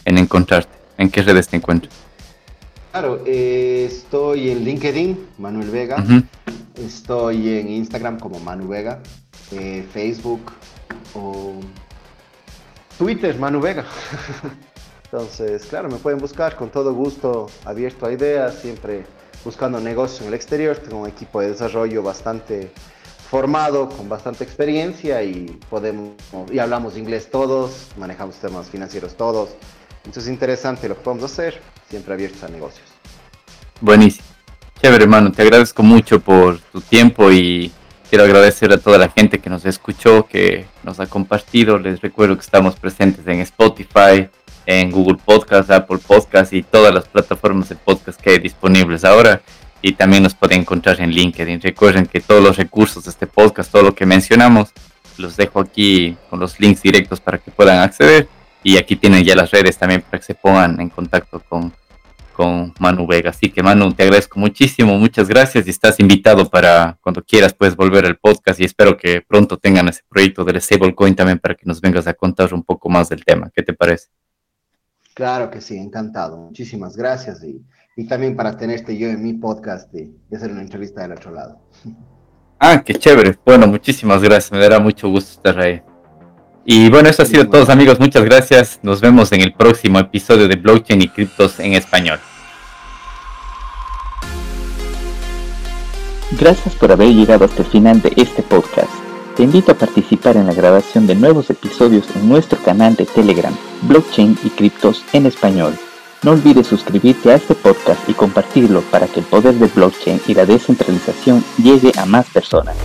encontrarte? ¿En qué redes te encuentras? Claro, eh, estoy en LinkedIn, Manuel Vega. Estoy en Instagram como Manu Vega. Eh, Facebook o Twitter, Manu Vega. Entonces, claro, me pueden buscar con todo gusto, abierto a ideas, siempre buscando negocios en el exterior. Tengo un equipo de desarrollo bastante formado, con bastante experiencia y podemos, y hablamos inglés todos, manejamos temas financieros todos. Entonces es interesante lo que podemos hacer, siempre abiertos a negocios. Buenísimo. Chévere, hermano, te agradezco mucho por tu tiempo y quiero agradecer a toda la gente que nos escuchó, que nos ha compartido. Les recuerdo que estamos presentes en Spotify, en Google Podcast, Apple Podcast y todas las plataformas de podcast que hay disponibles ahora y también nos pueden encontrar en LinkedIn. Recuerden que todos los recursos de este podcast, todo lo que mencionamos, los dejo aquí con los links directos para que puedan acceder. Y aquí tienen ya las redes también para que se pongan en contacto con, con Manu Vega. Así que Manu, te agradezco muchísimo, muchas gracias y estás invitado para cuando quieras puedes volver al podcast y espero que pronto tengan ese proyecto del Stablecoin también para que nos vengas a contar un poco más del tema. ¿Qué te parece? Claro que sí, encantado. Muchísimas gracias y y también para tenerte yo en mi podcast y, hacer una entrevista del otro lado. Ah, qué chévere. Bueno, muchísimas gracias. Me dará mucho gusto estar ahí. Y bueno, eso ha sido todo, amigos. Muchas gracias. Nos vemos en el próximo episodio de Blockchain y Criptos en Español. Gracias por haber llegado hasta el final de este podcast. Te invito a participar en la grabación de nuevos episodios en nuestro canal de Telegram, Blockchain y Criptos en Español. No olvides suscribirte a este podcast y compartirlo para que el poder del blockchain y la descentralización llegue a más personas.